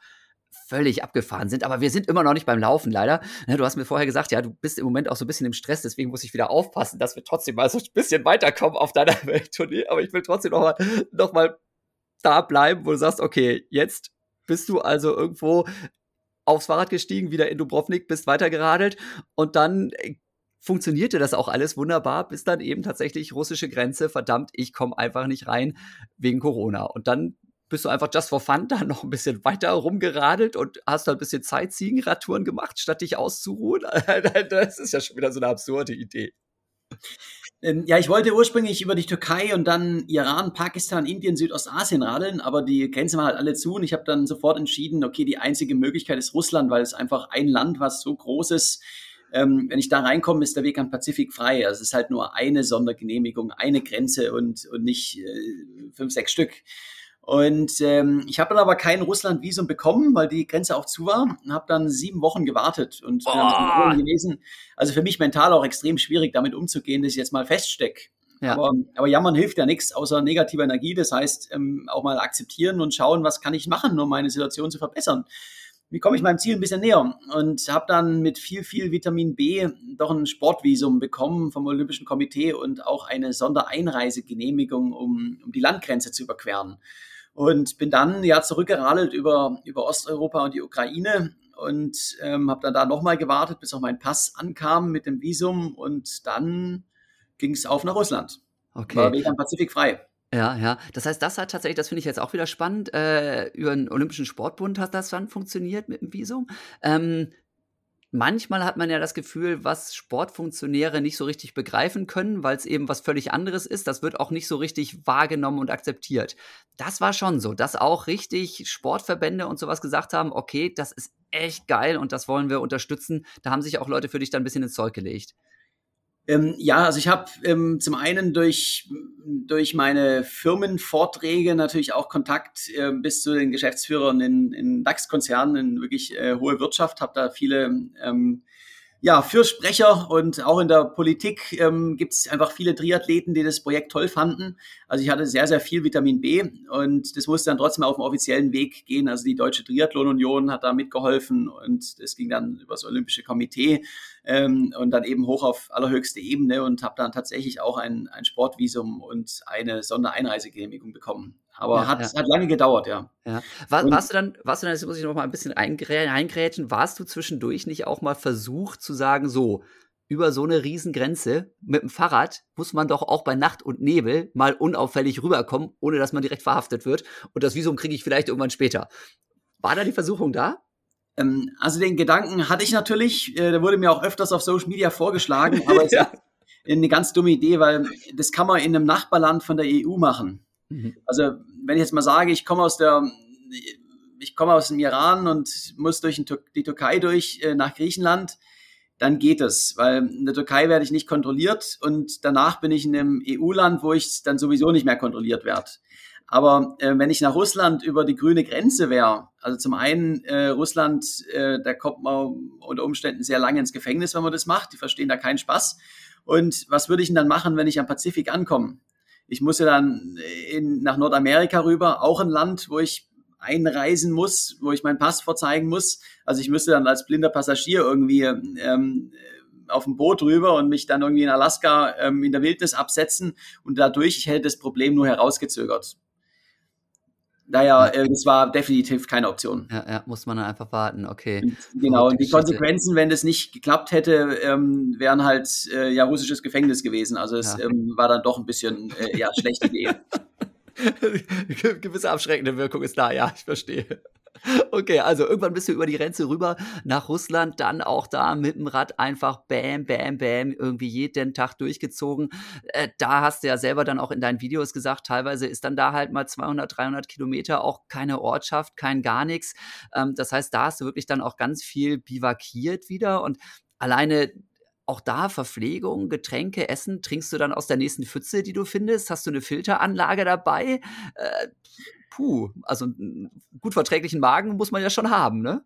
völlig abgefahren sind. Aber wir sind immer noch nicht beim Laufen, leider. Ne, du hast mir vorher gesagt, ja, du bist im Moment auch so ein bisschen im Stress, deswegen muss ich wieder aufpassen, dass wir trotzdem mal so ein bisschen weiterkommen auf deiner Welttournee. Aber ich will trotzdem noch mal, noch mal da bleiben, wo du sagst, okay, jetzt bist du also irgendwo aufs Fahrrad gestiegen, wieder in Dubrovnik, bist weitergeradelt und dann äh, funktionierte das auch alles wunderbar, bis dann eben tatsächlich russische Grenze, verdammt, ich komme einfach nicht rein wegen Corona. Und dann bist du einfach just for fun da noch ein bisschen weiter rumgeradelt und hast da ein bisschen Sightseeing-Radtouren gemacht, statt dich auszuruhen. das ist ja schon wieder so eine absurde Idee. Ähm, ja, ich wollte ursprünglich über die Türkei und dann Iran, Pakistan, Indien, Südostasien radeln, aber die Grenzen waren halt alle zu und ich habe dann sofort entschieden, okay, die einzige Möglichkeit ist Russland, weil es einfach ein Land, was so groß ist, ähm, wenn ich da reinkomme, ist der Weg am Pazifik frei. Also es ist halt nur eine Sondergenehmigung, eine Grenze und, und nicht äh, fünf, sechs Stück. Und ähm, ich habe dann aber kein Russland-Visum bekommen, weil die Grenze auch zu war. Und habe dann sieben Wochen gewartet und bin oh. dann gewesen. Also für mich mental auch extrem schwierig, damit umzugehen, dass ich jetzt mal feststecke. Ja. Aber, aber jammern hilft ja nichts außer negativer Energie. Das heißt, ähm, auch mal akzeptieren und schauen, was kann ich machen, um meine Situation zu verbessern wie komme ich meinem Ziel ein bisschen näher? Und habe dann mit viel, viel Vitamin B doch ein Sportvisum bekommen vom Olympischen Komitee und auch eine Sondereinreisegenehmigung, um, um die Landgrenze zu überqueren. Und bin dann ja zurückgeradelt über, über Osteuropa und die Ukraine und ähm, habe dann da nochmal gewartet, bis auch mein Pass ankam mit dem Visum und dann ging es auf nach Russland. Okay. War Weg am Pazifik frei. Ja, ja. Das heißt, das hat tatsächlich, das finde ich jetzt auch wieder spannend, äh, über den Olympischen Sportbund hat das dann funktioniert mit dem Visum. Ähm, manchmal hat man ja das Gefühl, was Sportfunktionäre nicht so richtig begreifen können, weil es eben was völlig anderes ist, das wird auch nicht so richtig wahrgenommen und akzeptiert. Das war schon so, dass auch richtig Sportverbände und sowas gesagt haben, okay, das ist echt geil und das wollen wir unterstützen. Da haben sich auch Leute für dich dann ein bisschen ins Zeug gelegt. Ähm, ja, also ich habe ähm, zum einen durch, durch meine Firmenvorträge natürlich auch Kontakt äh, bis zu den Geschäftsführern in, in DAX-Konzernen, in wirklich äh, hohe Wirtschaft, habe da viele ähm, ja, Fürsprecher und auch in der Politik ähm, gibt es einfach viele Triathleten, die das Projekt toll fanden. Also ich hatte sehr, sehr viel Vitamin B und das musste dann trotzdem auf dem offiziellen Weg gehen. Also die Deutsche Triathlon Union hat da mitgeholfen und das ging dann über das Olympische Komitee ähm, und dann eben hoch auf allerhöchste Ebene und habe dann tatsächlich auch ein, ein Sportvisum und eine Sondereinreisegenehmigung bekommen. Aber ja, hat, ja. hat lange gedauert, ja. ja. War, warst du dann, warst du dann, jetzt muss ich noch mal ein bisschen eingrätschen, warst du zwischendurch nicht auch mal versucht zu sagen, so, über so eine Riesengrenze mit dem Fahrrad muss man doch auch bei Nacht und Nebel mal unauffällig rüberkommen, ohne dass man direkt verhaftet wird. Und das Visum kriege ich vielleicht irgendwann später. War da die Versuchung da? Ähm, also den Gedanken hatte ich natürlich, äh, der wurde mir auch öfters auf Social Media vorgeschlagen, aber es ja. ist eine ganz dumme Idee, weil das kann man in einem Nachbarland von der EU machen. Mhm. Also wenn ich jetzt mal sage, ich komme aus der, ich komme aus dem Iran und muss durch die Türkei durch äh, nach Griechenland, dann geht es, weil in der Türkei werde ich nicht kontrolliert und danach bin ich in einem EU-Land, wo ich dann sowieso nicht mehr kontrolliert werde. Aber äh, wenn ich nach Russland über die grüne Grenze wäre, also zum einen äh, Russland, äh, da kommt man unter Umständen sehr lange ins Gefängnis, wenn man das macht. Die verstehen da keinen Spaß. Und was würde ich denn dann machen, wenn ich am Pazifik ankomme? Ich muss ja dann in, nach Nordamerika rüber, auch ein Land, wo ich einreisen muss, wo ich meinen Pass vorzeigen muss. Also ich müsste dann als blinder Passagier irgendwie ähm, auf dem Boot rüber und mich dann irgendwie in Alaska ähm, in der Wildnis absetzen und dadurch hätte das Problem nur herausgezögert. Daher, äh, das war definitiv keine Option. Ja, ja, muss man dann einfach warten, okay. Genau, und die Konsequenzen, wenn das nicht geklappt hätte, ähm, wären halt äh, ja russisches Gefängnis gewesen. Also es ja. ähm, war dann doch ein bisschen äh, ja, schlechte Idee. Gewisse abschreckende Wirkung ist da, ja, ich verstehe. Okay, also irgendwann bist du über die Grenze rüber nach Russland, dann auch da mit dem Rad einfach bam, bam, bam, irgendwie jeden Tag durchgezogen. Äh, da hast du ja selber dann auch in deinen Videos gesagt, teilweise ist dann da halt mal 200, 300 Kilometer auch keine Ortschaft, kein gar nichts. Ähm, das heißt, da hast du wirklich dann auch ganz viel bivakiert wieder und alleine auch da Verpflegung, Getränke, Essen, trinkst du dann aus der nächsten Pfütze, die du findest? Hast du eine Filteranlage dabei? Äh, puh, also einen gut verträglichen Magen muss man ja schon haben, ne?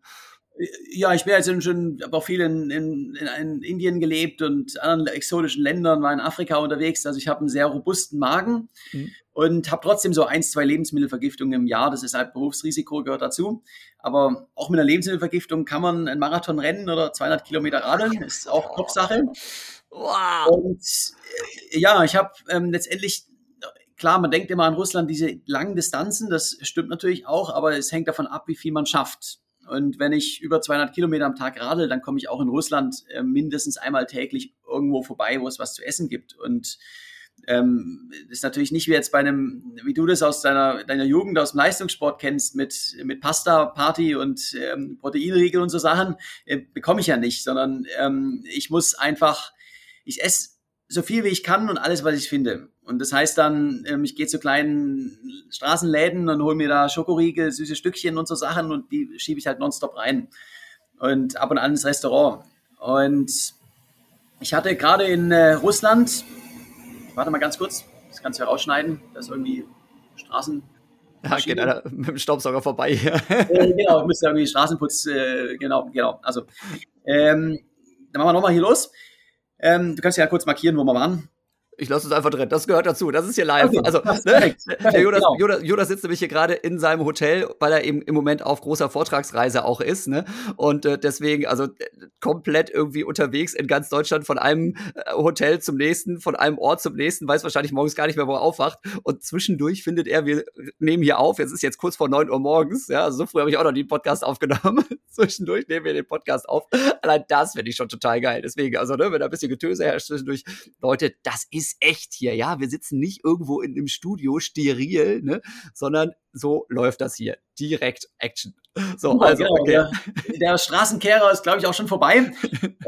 Ja, ich bin jetzt schon, habe auch viel in, in, in, Indien gelebt und anderen exotischen Ländern, war in Afrika unterwegs. Also ich habe einen sehr robusten Magen mhm. und habe trotzdem so ein, zwei Lebensmittelvergiftungen im Jahr. Das ist halt Berufsrisiko, gehört dazu. Aber auch mit einer Lebensmittelvergiftung kann man einen Marathon rennen oder 200 Kilometer radeln. Ist auch Kopfsache. Wow. Und äh, ja, ich habe ähm, letztendlich klar, man denkt immer an Russland, diese langen Distanzen, das stimmt natürlich auch, aber es hängt davon ab, wie viel man schafft. Und wenn ich über 200 Kilometer am Tag radel, dann komme ich auch in Russland äh, mindestens einmal täglich irgendwo vorbei, wo es was zu essen gibt. Und ähm, ist natürlich nicht wie jetzt bei einem, wie du das aus deiner, deiner Jugend aus dem Leistungssport kennst, mit, mit Pasta-Party und ähm, Proteinriegel und so Sachen, äh, bekomme ich ja nicht, sondern ähm, ich muss einfach, ich esse so viel wie ich kann und alles, was ich finde. Und das heißt dann, ähm, ich gehe zu kleinen Straßenläden und hole mir da Schokoriegel, süße Stückchen und so Sachen und die schiebe ich halt nonstop rein. Und ab und an ins Restaurant. Und ich hatte gerade in äh, Russland, warte mal ganz kurz, das kannst du ja rausschneiden, da ist irgendwie Straßen. Ja, geht einer mit dem Staubsauger vorbei hier. äh, genau, ich müsste irgendwie Straßenputz, äh, genau, genau. Also, ähm, dann machen wir nochmal hier los. Ähm, du kannst ja kurz markieren, wo wir waren. Ich lasse es einfach drin. Das gehört dazu. Das ist hier live. Okay, also, ne, der Jonas, genau. Jonas, Jonas, sitzt nämlich hier gerade in seinem Hotel, weil er eben im Moment auf großer Vortragsreise auch ist. Ne? Und äh, deswegen, also komplett irgendwie unterwegs in ganz Deutschland von einem äh, Hotel zum nächsten, von einem Ort zum nächsten, weiß wahrscheinlich morgens gar nicht mehr, wo er aufwacht. Und zwischendurch findet er, wir nehmen hier auf. Jetzt ist jetzt kurz vor neun Uhr morgens. Ja, also so früh habe ich auch noch den Podcast aufgenommen. zwischendurch nehmen wir den Podcast auf. Allein das finde ich schon total geil. Deswegen, also, ne, wenn da ein bisschen Getöse herrscht zwischendurch, Leute, das ist ist echt hier, ja. Wir sitzen nicht irgendwo in einem Studio steril, ne, sondern so läuft das hier. Direkt Action. So, also, genau, okay. Der, der Straßenkehrer ist, glaube ich, auch schon vorbei.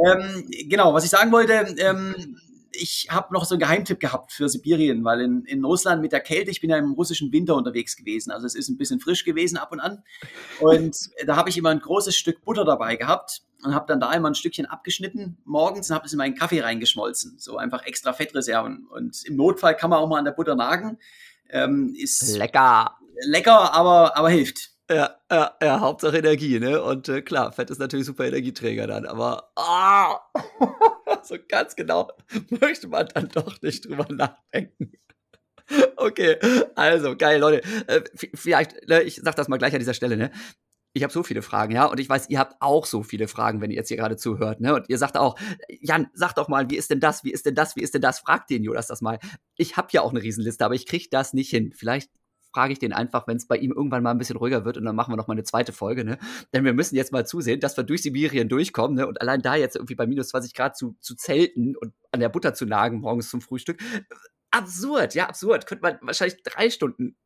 ähm, genau, was ich sagen wollte, ähm, ich habe noch so einen Geheimtipp gehabt für Sibirien, weil in, in Russland mit der Kälte, ich bin ja im russischen Winter unterwegs gewesen, also es ist ein bisschen frisch gewesen ab und an. Und da habe ich immer ein großes Stück Butter dabei gehabt und habe dann da immer ein Stückchen abgeschnitten morgens und habe es in meinen Kaffee reingeschmolzen. So einfach extra Fettreserven. Und im Notfall kann man auch mal an der Butter nagen. Ähm, ist lecker. Lecker, aber, aber hilft. Ja, ja, ja, Hauptsache Energie, ne? Und äh, klar, Fett ist natürlich super Energieträger dann, aber ah, so ganz genau möchte man dann doch nicht drüber nachdenken. Okay, also geil, Leute. Äh, vielleicht, ne, ich sag das mal gleich an dieser Stelle, ne? Ich habe so viele Fragen, ja, und ich weiß, ihr habt auch so viele Fragen, wenn ihr jetzt hier gerade zuhört, ne? Und ihr sagt auch, Jan, sag doch mal, wie ist denn das, wie ist denn das, wie ist denn das? Fragt den Jonas das mal. Ich habe ja auch eine Riesenliste, aber ich kriege das nicht hin. Vielleicht frage ich den einfach, wenn es bei ihm irgendwann mal ein bisschen ruhiger wird und dann machen wir noch mal eine zweite Folge, ne? Denn wir müssen jetzt mal zusehen, dass wir durch Sibirien durchkommen, ne? Und allein da jetzt irgendwie bei minus 20 Grad zu, zu zelten und an der Butter zu nagen morgens zum Frühstück. Absurd, ja, absurd. Könnte man wahrscheinlich drei Stunden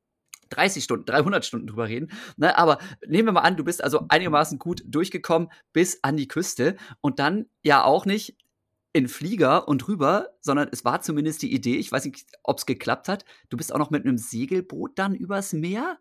30 Stunden, 300 Stunden drüber reden. Ne, aber nehmen wir mal an, du bist also einigermaßen gut durchgekommen bis an die Küste und dann ja auch nicht in Flieger und rüber, sondern es war zumindest die Idee, ich weiß nicht, ob es geklappt hat, du bist auch noch mit einem Segelboot dann übers Meer?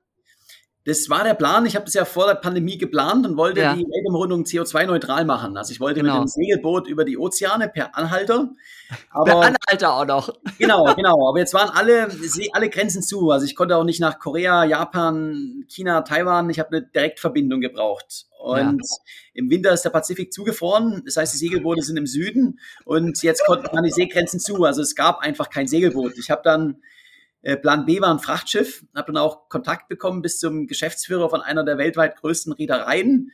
Das war der Plan. Ich habe das ja vor der Pandemie geplant und wollte ja. die Weltumrundung CO2-neutral machen. Also ich wollte genau. mit dem Segelboot über die Ozeane per Anhalter. Aber, per Anhalter auch noch. Genau, genau. Aber jetzt waren alle, alle Grenzen zu. Also ich konnte auch nicht nach Korea, Japan, China, Taiwan. Ich habe eine Direktverbindung gebraucht. Und ja. im Winter ist der Pazifik zugefroren. Das heißt, die Segelboote sind im Süden. Und jetzt konnten man die Seegrenzen zu. Also es gab einfach kein Segelboot. Ich habe dann Plan B war ein Frachtschiff, habe dann auch Kontakt bekommen bis zum Geschäftsführer von einer der weltweit größten Reedereien.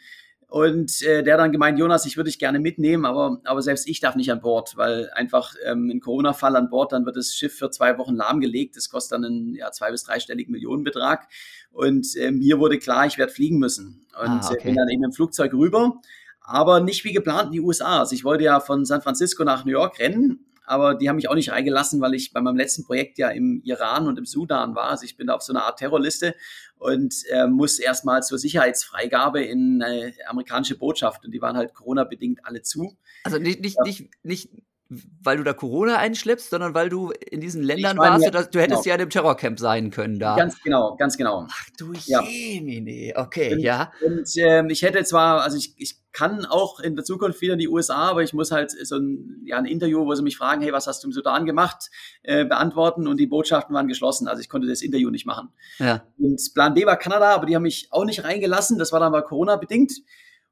Und äh, der dann gemeint, Jonas, ich würde dich gerne mitnehmen, aber, aber selbst ich darf nicht an Bord, weil einfach ähm, ein Corona-Fall an Bord, dann wird das Schiff für zwei Wochen lahmgelegt. Das kostet dann einen ja, zwei- bis dreistelligen Millionenbetrag. Und äh, mir wurde klar, ich werde fliegen müssen. Und ah, okay. äh, bin dann eben im Flugzeug rüber, aber nicht wie geplant in die USA. Also ich wollte ja von San Francisco nach New York rennen aber die haben mich auch nicht reingelassen, weil ich bei meinem letzten Projekt ja im Iran und im Sudan war. Also ich bin da auf so einer Art Terrorliste und äh, muss erstmal zur Sicherheitsfreigabe in eine amerikanische Botschaft und die waren halt Corona-bedingt alle zu. Also nicht, nicht, ja. nicht, nicht weil du da Corona einschleppst, sondern weil du in diesen Ländern warst, ja, du, du hättest genau. ja in einem Terrorcamp sein können da. Ganz genau, ganz genau. Ach du ja. Jemine, okay, und, ja. Und ähm, ich hätte zwar, also ich, ich kann auch in der Zukunft wieder in die USA, aber ich muss halt so ein, ja, ein Interview, wo sie mich fragen, hey, was hast du im Sudan gemacht, äh, beantworten und die Botschaften waren geschlossen, also ich konnte das Interview nicht machen. Ja. Und Plan B war Kanada, aber die haben mich auch nicht reingelassen, das war dann mal Corona-bedingt.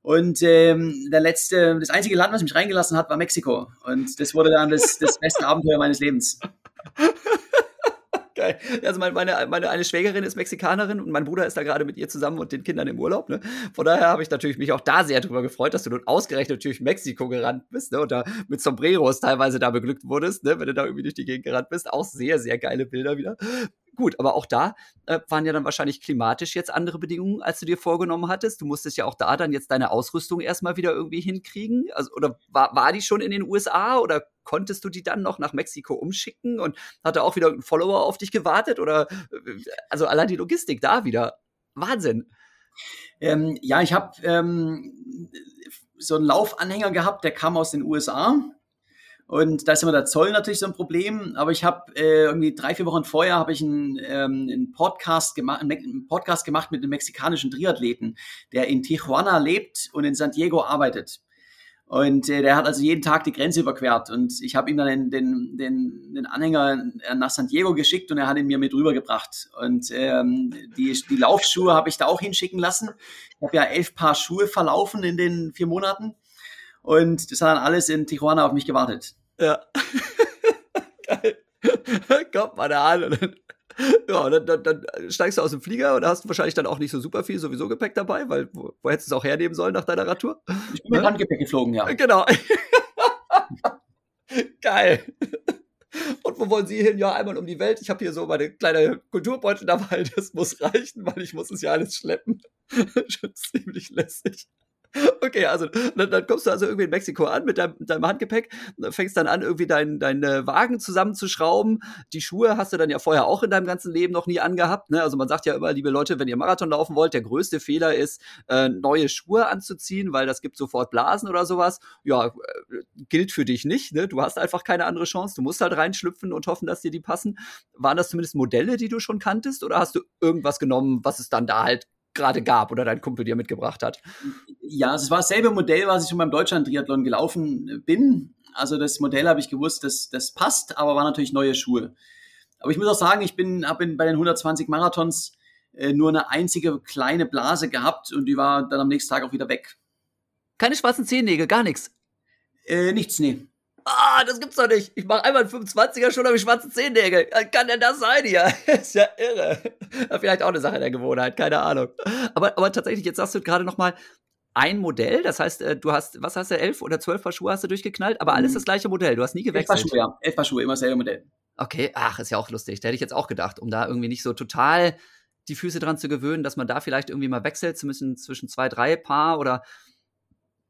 Und ähm, der letzte, das einzige Land, was mich reingelassen hat, war Mexiko. Und das wurde dann das, das beste Abenteuer meines Lebens. Geil. Also meine, meine, meine eine Schwägerin ist Mexikanerin und mein Bruder ist da gerade mit ihr zusammen und den Kindern im Urlaub. Ne? Von daher habe ich natürlich mich auch da sehr drüber gefreut, dass du nun ausgerechnet durch Mexiko gerannt bist ne? und da mit Sombreros teilweise da beglückt wurdest, ne? wenn du da irgendwie durch die Gegend gerannt bist. Auch sehr, sehr geile Bilder wieder. Gut, aber auch da äh, waren ja dann wahrscheinlich klimatisch jetzt andere Bedingungen, als du dir vorgenommen hattest. Du musstest ja auch da dann jetzt deine Ausrüstung erstmal wieder irgendwie hinkriegen. Also, oder war, war die schon in den USA oder konntest du die dann noch nach Mexiko umschicken und hatte auch wieder ein Follower auf dich gewartet? Oder äh, also allein die Logistik da wieder. Wahnsinn. Ähm, ja, ich habe ähm, so einen Laufanhänger gehabt, der kam aus den USA und da ist immer der Zoll natürlich so ein Problem. Aber ich habe äh, irgendwie drei, vier Wochen vorher habe ich einen, ähm, einen, Podcast gemacht, einen Podcast gemacht mit einem mexikanischen Triathleten, der in Tijuana lebt und in San Diego arbeitet. Und äh, der hat also jeden Tag die Grenze überquert. Und ich habe ihm dann den, den, den, den Anhänger nach San Diego geschickt und er hat ihn mir mit rübergebracht. Und ähm, die, die Laufschuhe habe ich da auch hinschicken lassen. Ich habe ja elf Paar Schuhe verlaufen in den vier Monaten. Und das hat dann alles in Tijuana auf mich gewartet. Ja. Geil. Kommt mal da an. Und dann, ja, dann, dann, dann, steigst du aus dem Flieger und hast wahrscheinlich dann auch nicht so super viel sowieso Gepäck dabei, weil wo, wo hättest du es auch hernehmen sollen nach deiner Radtour? Ich bin mit ja? Handgepäck geflogen, ja. Genau. Geil. Und wo wollen Sie hin? Ja, einmal um die Welt. Ich habe hier so meine kleine Kulturbeutel dabei. Das muss reichen, weil ich muss es ja alles schleppen. Schon ziemlich lässig. Okay, also dann, dann, kommst du also irgendwie in Mexiko an mit deinem, deinem Handgepäck, fängst dann an, irgendwie deinen dein, äh, Wagen zusammenzuschrauben. Die Schuhe hast du dann ja vorher auch in deinem ganzen Leben noch nie angehabt. Ne? Also man sagt ja immer, liebe Leute, wenn ihr Marathon laufen wollt, der größte Fehler ist, äh, neue Schuhe anzuziehen, weil das gibt sofort Blasen oder sowas. Ja, äh, gilt für dich nicht. Ne? Du hast einfach keine andere Chance. Du musst halt reinschlüpfen und hoffen, dass dir die passen. Waren das zumindest Modelle, die du schon kanntest, oder hast du irgendwas genommen, was es dann da halt gerade gab oder dein Kumpel dir mitgebracht hat. Ja, es war dasselbe Modell, was ich schon beim Deutschland-Triathlon gelaufen bin. Also das Modell habe ich gewusst, das, das passt, aber waren natürlich neue Schuhe. Aber ich muss auch sagen, ich bin, habe bei den 120 Marathons äh, nur eine einzige kleine Blase gehabt und die war dann am nächsten Tag auch wieder weg. Keine schwarzen Zehennägel, gar nichts. Äh, nichts, nee ah, das gibt's doch nicht. Ich mache einmal einen 25er schon, habe ich schwarze Zehennägel. Kann denn das sein hier? ist ja irre. Vielleicht auch eine Sache der Gewohnheit, keine Ahnung. Aber, aber tatsächlich, jetzt sagst du gerade noch mal, ein Modell, das heißt, äh, du hast, was hast du, elf oder zwölf Paar Schuhe hast du durchgeknallt, aber alles mhm. das gleiche Modell, du hast nie gewechselt. Elf Paar Schuhe, ja, elf Paar Schuhe, immer dasselbe Modell. Okay, ach, ist ja auch lustig, da hätte ich jetzt auch gedacht, um da irgendwie nicht so total die Füße dran zu gewöhnen, dass man da vielleicht irgendwie mal wechselt, zu müssen zwischen zwei, drei Paar oder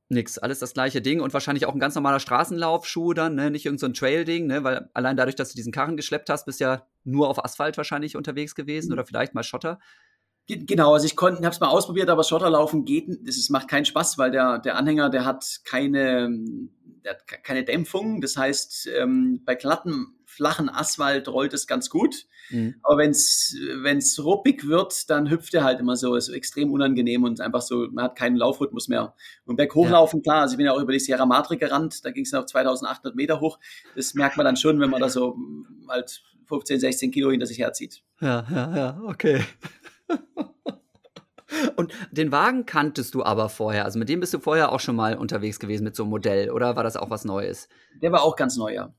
Nix, alles das gleiche Ding und wahrscheinlich auch ein ganz normaler Straßenlaufschuh dann, ne? nicht irgendein so Trail-Ding, ne? weil allein dadurch, dass du diesen Karren geschleppt hast, bist ja nur auf Asphalt wahrscheinlich unterwegs gewesen mhm. oder vielleicht mal Schotter. Genau, also ich konnte, habe es mal ausprobiert, aber Schotterlaufen geht, das ist, macht keinen Spaß, weil der, der Anhänger, der hat keine, der hat keine Dämpfung. Das heißt, ähm, bei glatten, flachen Asphalt rollt es ganz gut. Mhm. Aber wenn es ruppig wird, dann hüpft er halt immer so, ist extrem unangenehm und einfach so, man hat keinen Laufrhythmus mehr. Und berghochlaufen, ja. klar, also ich bin ja auch über die Sierra Madre gerannt, da ging es noch 2800 Meter hoch. Das merkt man dann schon, wenn man da so halt 15, 16 Kilo hinter sich herzieht. Ja, ja, ja, okay. Und den Wagen kanntest du aber vorher. Also mit dem bist du vorher auch schon mal unterwegs gewesen mit so einem Modell, oder war das auch was Neues? Der war auch ganz neu, ja.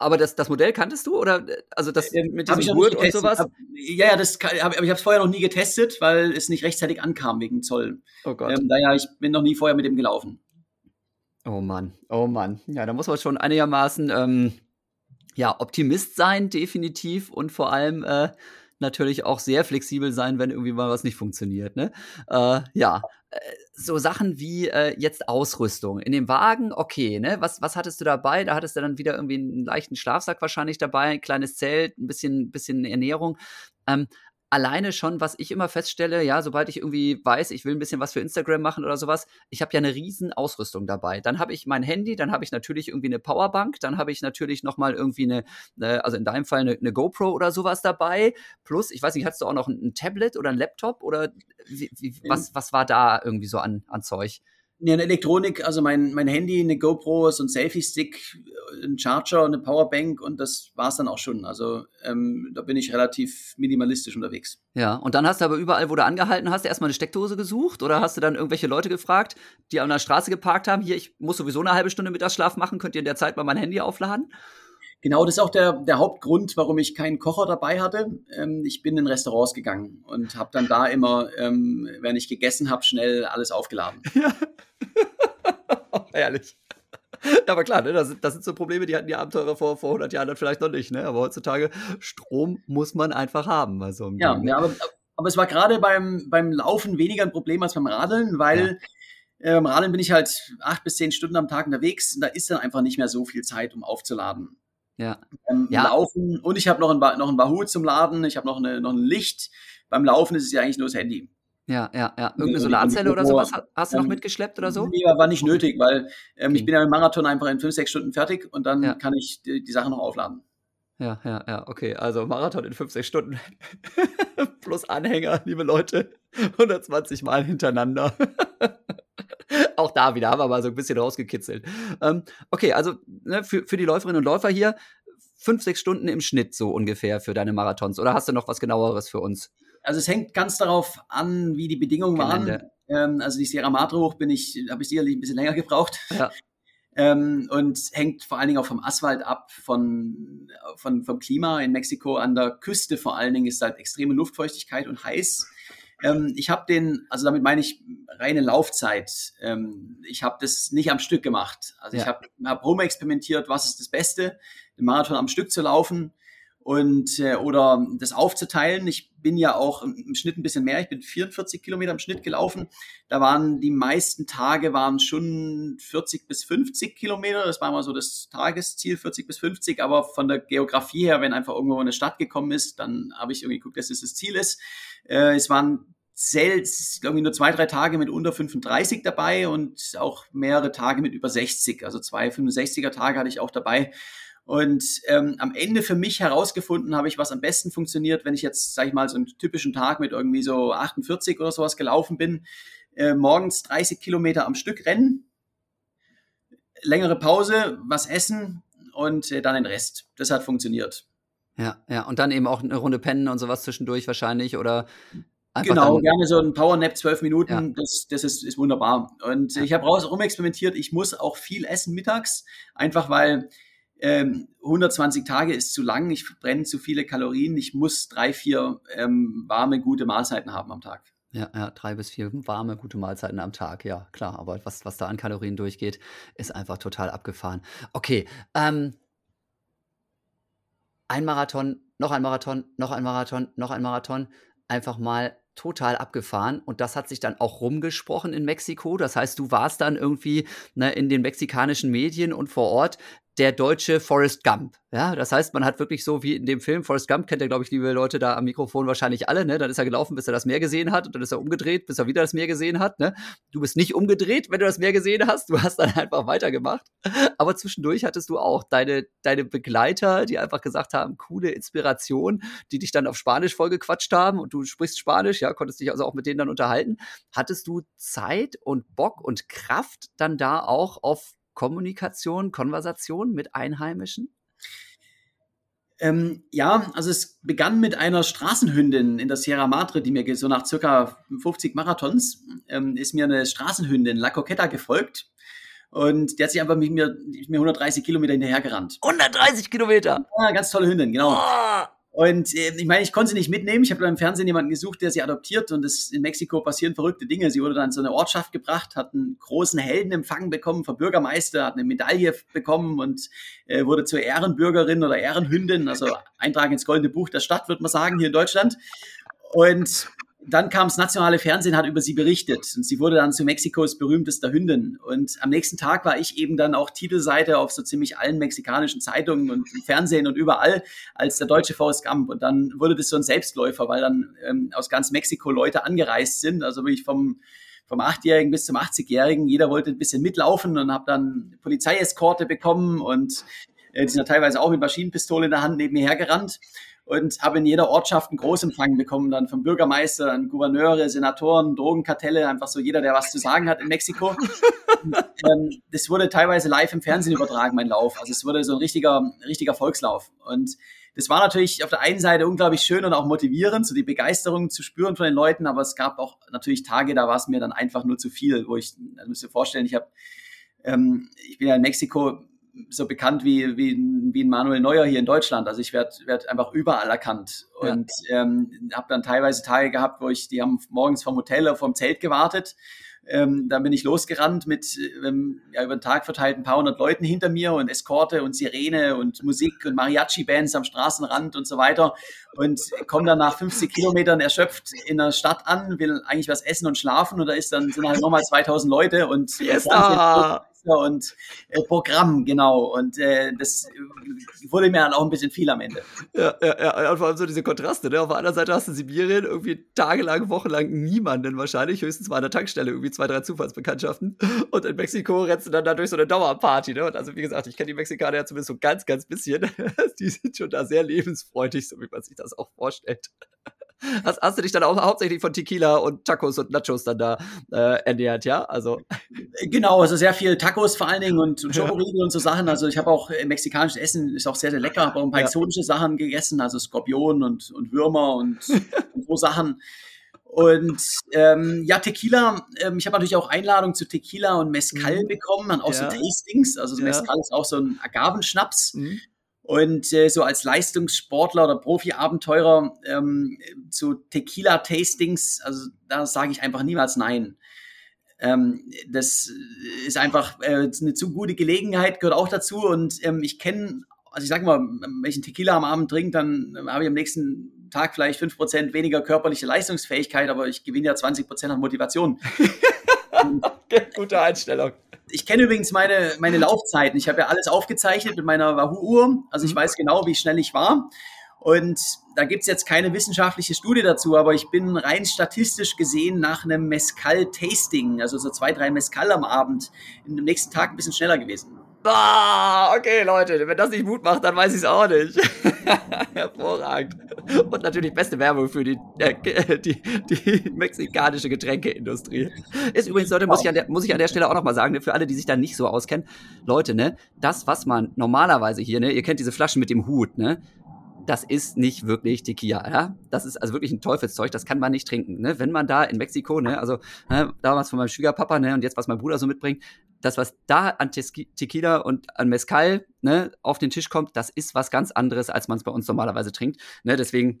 Aber das, das Modell kanntest du oder also das ähm, mit diesem Gurt und sowas? Hab, ja, ja, das kann, hab, aber ich habe es vorher noch nie getestet, weil es nicht rechtzeitig ankam wegen Zoll. Oh Gott. Ähm, daher ich bin noch nie vorher mit dem gelaufen. Oh Mann, oh Mann. Ja, da muss man schon einigermaßen ähm, ja Optimist sein, definitiv und vor allem äh, natürlich auch sehr flexibel sein, wenn irgendwie mal was nicht funktioniert. Ne? Äh, ja, äh, so Sachen wie äh, jetzt Ausrüstung. In dem Wagen, okay, ne? Was, was hattest du dabei? Da hattest du dann wieder irgendwie einen leichten Schlafsack wahrscheinlich dabei, ein kleines Zelt, ein bisschen, bisschen Ernährung. Ähm, alleine schon, was ich immer feststelle, ja, sobald ich irgendwie weiß, ich will ein bisschen was für Instagram machen oder sowas, ich habe ja eine riesen Ausrüstung dabei. Dann habe ich mein Handy, dann habe ich natürlich irgendwie eine Powerbank, dann habe ich natürlich noch mal irgendwie eine, eine also in deinem Fall eine, eine, GoPro oder sowas dabei. Plus, ich weiß nicht, hattest du auch noch ein, ein Tablet oder ein Laptop oder wie, wie, was, was war da irgendwie so an, an Zeug? Ja, eine Elektronik, also mein, mein Handy, eine GoPro, so ein Selfie-Stick, ein Charger, eine Powerbank und das war's dann auch schon. Also ähm, da bin ich relativ minimalistisch unterwegs. Ja, und dann hast du aber überall, wo du angehalten hast, erstmal eine Steckdose gesucht oder hast du dann irgendwelche Leute gefragt, die an der Straße geparkt haben, hier, ich muss sowieso eine halbe Stunde Mittagsschlaf machen, könnt ihr in der Zeit mal mein Handy aufladen? Genau, das ist auch der, der Hauptgrund, warum ich keinen Kocher dabei hatte. Ähm, ich bin in Restaurants gegangen und habe dann da immer, ähm, wenn ich gegessen habe, schnell alles aufgeladen. Ja. Ehrlich. Ja, aber klar, ne, das, sind, das sind so Probleme, die hatten die Abenteurer vor, vor 100 Jahren dann vielleicht noch nicht. Ne? Aber heutzutage, Strom muss man einfach haben. Also ja, ja aber, aber es war gerade beim, beim Laufen weniger ein Problem als beim Radeln, weil ja. ähm, Radeln bin ich halt acht bis zehn Stunden am Tag unterwegs. Und da ist dann einfach nicht mehr so viel Zeit, um aufzuladen. Ja. Ähm, ja. Laufen und ich habe noch ein, noch ein Wahoo zum Laden, ich habe noch, eine, noch ein Licht. Beim Laufen ist es ja eigentlich nur das Handy. Ja, ja, ja. Irgendeine Solarzelle oder sowas hast du noch ähm, mitgeschleppt oder so? Nee, war nicht nötig, weil ähm, okay. ich bin ja im Marathon einfach in fünf, sechs Stunden fertig und dann ja. kann ich die, die Sache noch aufladen. Ja, ja, ja, okay. Also Marathon in fünf, sechs Stunden plus Anhänger, liebe Leute. 120 Mal hintereinander. Auch da wieder haben wir mal so ein bisschen rausgekitzelt. Ähm, okay, also ne, für, für die Läuferinnen und Läufer hier fünf, sechs Stunden im Schnitt so ungefähr für deine Marathons. Oder hast du noch was genaueres für uns? Also es hängt ganz darauf an, wie die Bedingungen Gelände. waren. Ähm, also die Sierra Madre hoch bin ich, habe ich sicherlich ein bisschen länger gebraucht. Ja. Ähm, und hängt vor allen Dingen auch vom Asphalt ab, von, von, vom Klima in Mexiko. An der Küste vor allen Dingen ist halt extreme Luftfeuchtigkeit und heiß. Ähm, ich habe den, also damit meine ich reine Laufzeit. Ähm, ich habe das nicht am Stück gemacht. Also ja. ich habe hab rumexperimentiert, was ist das Beste, den Marathon am Stück zu laufen und äh, oder das aufzuteilen. Ich bin ja auch im Schnitt ein bisschen mehr. Ich bin 44 Kilometer im Schnitt gelaufen. Da waren die meisten Tage waren schon 40 bis 50 Kilometer. Das war mal so das Tagesziel, 40 bis 50. Aber von der Geografie her, wenn einfach irgendwo eine Stadt gekommen ist, dann habe ich irgendwie geguckt, dass das das Ziel ist. Äh, es waren selbst, glaube ich, nur zwei, drei Tage mit unter 35 dabei und auch mehrere Tage mit über 60. Also zwei 65er Tage hatte ich auch dabei. Und ähm, am Ende für mich herausgefunden habe ich, was am besten funktioniert, wenn ich jetzt, sage ich mal, so einen typischen Tag mit irgendwie so 48 oder sowas gelaufen bin, äh, morgens 30 Kilometer am Stück rennen, längere Pause, was essen und äh, dann den Rest. Das hat funktioniert. Ja, ja, und dann eben auch eine Runde pennen und sowas zwischendurch wahrscheinlich oder Einfach genau, gerne so ein Powernap, zwölf Minuten, ja. das, das ist, ist wunderbar. Und ja. ich habe raus rumexperimentiert, ich muss auch viel essen mittags, einfach weil ähm, 120 Tage ist zu lang, ich brenne zu viele Kalorien, ich muss drei, vier ähm, warme, gute Mahlzeiten haben am Tag. Ja, ja, drei bis vier warme, gute Mahlzeiten am Tag, ja, klar. Aber was, was da an Kalorien durchgeht, ist einfach total abgefahren. Okay, ähm, ein Marathon, noch ein Marathon, noch ein Marathon, noch ein Marathon. Einfach mal total abgefahren und das hat sich dann auch rumgesprochen in Mexiko. Das heißt, du warst dann irgendwie ne, in den mexikanischen Medien und vor Ort der deutsche Forrest Gump. Ja, das heißt, man hat wirklich so wie in dem Film Forrest Gump, kennt ihr, glaube ich, liebe Leute da am Mikrofon wahrscheinlich alle, ne? Dann ist er gelaufen, bis er das Meer gesehen hat und dann ist er umgedreht, bis er wieder das Meer gesehen hat, ne? Du bist nicht umgedreht, wenn du das Meer gesehen hast, du hast dann einfach weitergemacht. Aber zwischendurch hattest du auch deine, deine Begleiter, die einfach gesagt haben, coole Inspiration, die dich dann auf Spanisch vollgequatscht haben und du sprichst Spanisch, ja, konntest dich also auch mit denen dann unterhalten. Hattest du Zeit und Bock und Kraft dann da auch auf Kommunikation, Konversation mit Einheimischen? Ähm, ja, also es begann mit einer Straßenhündin in der Sierra Madre, die mir so nach circa 50 Marathons ähm, ist mir eine Straßenhündin, La Coqueta, gefolgt. Und die hat sich einfach mit mir, mir 130 Kilometer hinterhergerannt. 130 Kilometer? Ja, ganz tolle Hündin, genau. Oh. Und äh, ich meine, ich konnte sie nicht mitnehmen. Ich habe im Fernsehen jemanden gesucht, der sie adoptiert. Und das, in Mexiko passieren verrückte Dinge. Sie wurde dann zu einer Ortschaft gebracht, hat einen großen Heldenempfang bekommen vom Bürgermeister, hat eine Medaille bekommen und äh, wurde zur Ehrenbürgerin oder Ehrenhündin. Also Eintrag ins Goldene Buch der Stadt, würde man sagen, hier in Deutschland. Und dann kam das nationale Fernsehen, hat über sie berichtet und sie wurde dann zu Mexikos berühmtester Hündin. Und am nächsten Tag war ich eben dann auch Titelseite auf so ziemlich allen mexikanischen Zeitungen und im Fernsehen und überall als der deutsche Forrest Gump. Und dann wurde das so ein Selbstläufer, weil dann ähm, aus ganz Mexiko Leute angereist sind, also wirklich vom vom 8-Jährigen bis zum 80-Jährigen. Jeder wollte ein bisschen mitlaufen und habe dann Polizeieskorte bekommen und äh, die sind ja teilweise auch mit Maschinenpistole in der Hand neben mir hergerannt und habe in jeder Ortschaft einen Großempfang bekommen, dann vom Bürgermeister, Gouverneure, Senatoren, Drogenkartelle, einfach so jeder, der was zu sagen hat in Mexiko. und, ähm, das wurde teilweise live im Fernsehen übertragen, mein Lauf. Also es wurde so ein richtiger, richtiger Volkslauf. Und das war natürlich auf der einen Seite unglaublich schön und auch motivierend, so die Begeisterung zu spüren von den Leuten, aber es gab auch natürlich Tage, da war es mir dann einfach nur zu viel, wo ich, das müsst ihr vorstellen, ich habe, ähm, ich bin ja in Mexiko so bekannt wie, wie, wie ein Manuel Neuer hier in Deutschland. Also ich werde werd einfach überall erkannt. Und ja. ähm, habe dann teilweise Tage gehabt, wo ich, die haben morgens vom Hotel oder vom Zelt gewartet. Ähm, dann bin ich losgerannt mit ähm, ja, über den Tag verteilt ein paar hundert Leuten hinter mir und Eskorte und Sirene und Musik und Mariachi-Bands am Straßenrand und so weiter und komme dann nach 50 Kilometern erschöpft in der Stadt an, will eigentlich was essen und schlafen und da ist dann sind halt nochmal 2000 Leute und Fiesta. und äh, Programm, genau. Und äh, das wurde mir dann auch ein bisschen viel am Ende. Ja, ja, ja. Und vor allem so diese Kontraste. Ne? Auf der anderen Seite hast du Sibirien irgendwie tagelang, wochenlang niemanden wahrscheinlich, höchstens mal an der Tankstelle irgendwie zwei, drei Zufallsbekanntschaften. Und in Mexiko rennst du dann da durch so eine Dauerparty. Ne? Und also, wie gesagt, ich kenne die Mexikaner ja zumindest so ganz, ganz bisschen. die sind schon da sehr lebensfreudig, so wie man sich das auch vorstellt. Hast, hast, du dich dann auch hauptsächlich von Tequila und Tacos und Nachos dann da äh, ernährt, ja? Also genau, also sehr viel Tacos vor allen Dingen und, und Schokoriegel ja. und so Sachen. Also ich habe auch äh, mexikanisches Essen ist auch sehr sehr lecker. Habe auch ein paar ja. exotische Sachen gegessen, also Skorpion und und Würmer und, und so Sachen. Und ähm, ja, Tequila, ähm, ich habe natürlich auch Einladungen zu Tequila und Mezcal mhm. bekommen, dann auch ja. so Tastings. Also so Mezcal ist auch so ein Agavenschnaps. Mhm. Und äh, so als Leistungssportler oder Profi-Abenteurer ähm, zu Tequila-Tastings, also da sage ich einfach niemals nein. Ähm, das ist einfach äh, eine zu gute Gelegenheit, gehört auch dazu. Und ähm, ich kenne, also ich sage mal, wenn ich einen Tequila am Abend trinke, dann habe ich am nächsten Tag vielleicht fünf Prozent weniger körperliche Leistungsfähigkeit, aber ich gewinne ja 20% an Motivation. gute Einstellung. Ich kenne übrigens meine, meine Laufzeiten. Ich habe ja alles aufgezeichnet mit meiner Wahoo-Uhr. Also ich mhm. weiß genau, wie schnell ich war. Und da gibt es jetzt keine wissenschaftliche Studie dazu, aber ich bin rein statistisch gesehen nach einem Mescal-Tasting, also so zwei, drei Mescal am Abend, im nächsten Tag ein bisschen schneller gewesen. Ah, okay, Leute, wenn das nicht Mut macht, dann weiß ich es auch nicht. Hervorragend. Und natürlich beste Werbung für die, äh, die, die mexikanische Getränkeindustrie. Ist übrigens, Leute, muss ich, an der, muss ich an der Stelle auch nochmal sagen, ne, für alle, die sich da nicht so auskennen, Leute, ne, das, was man normalerweise hier, ne, ihr kennt diese Flaschen mit dem Hut, ne, das ist nicht wirklich Tequila, ja. Das ist also wirklich ein Teufelszeug, das kann man nicht trinken, ne. Wenn man da in Mexiko, ne, also ne, damals von meinem Schwiegerpapa, ne, und jetzt was mein Bruder so mitbringt, das, was da an Tequila und an Mezcal ne, auf den Tisch kommt, das ist was ganz anderes, als man es bei uns normalerweise trinkt. Ne, deswegen,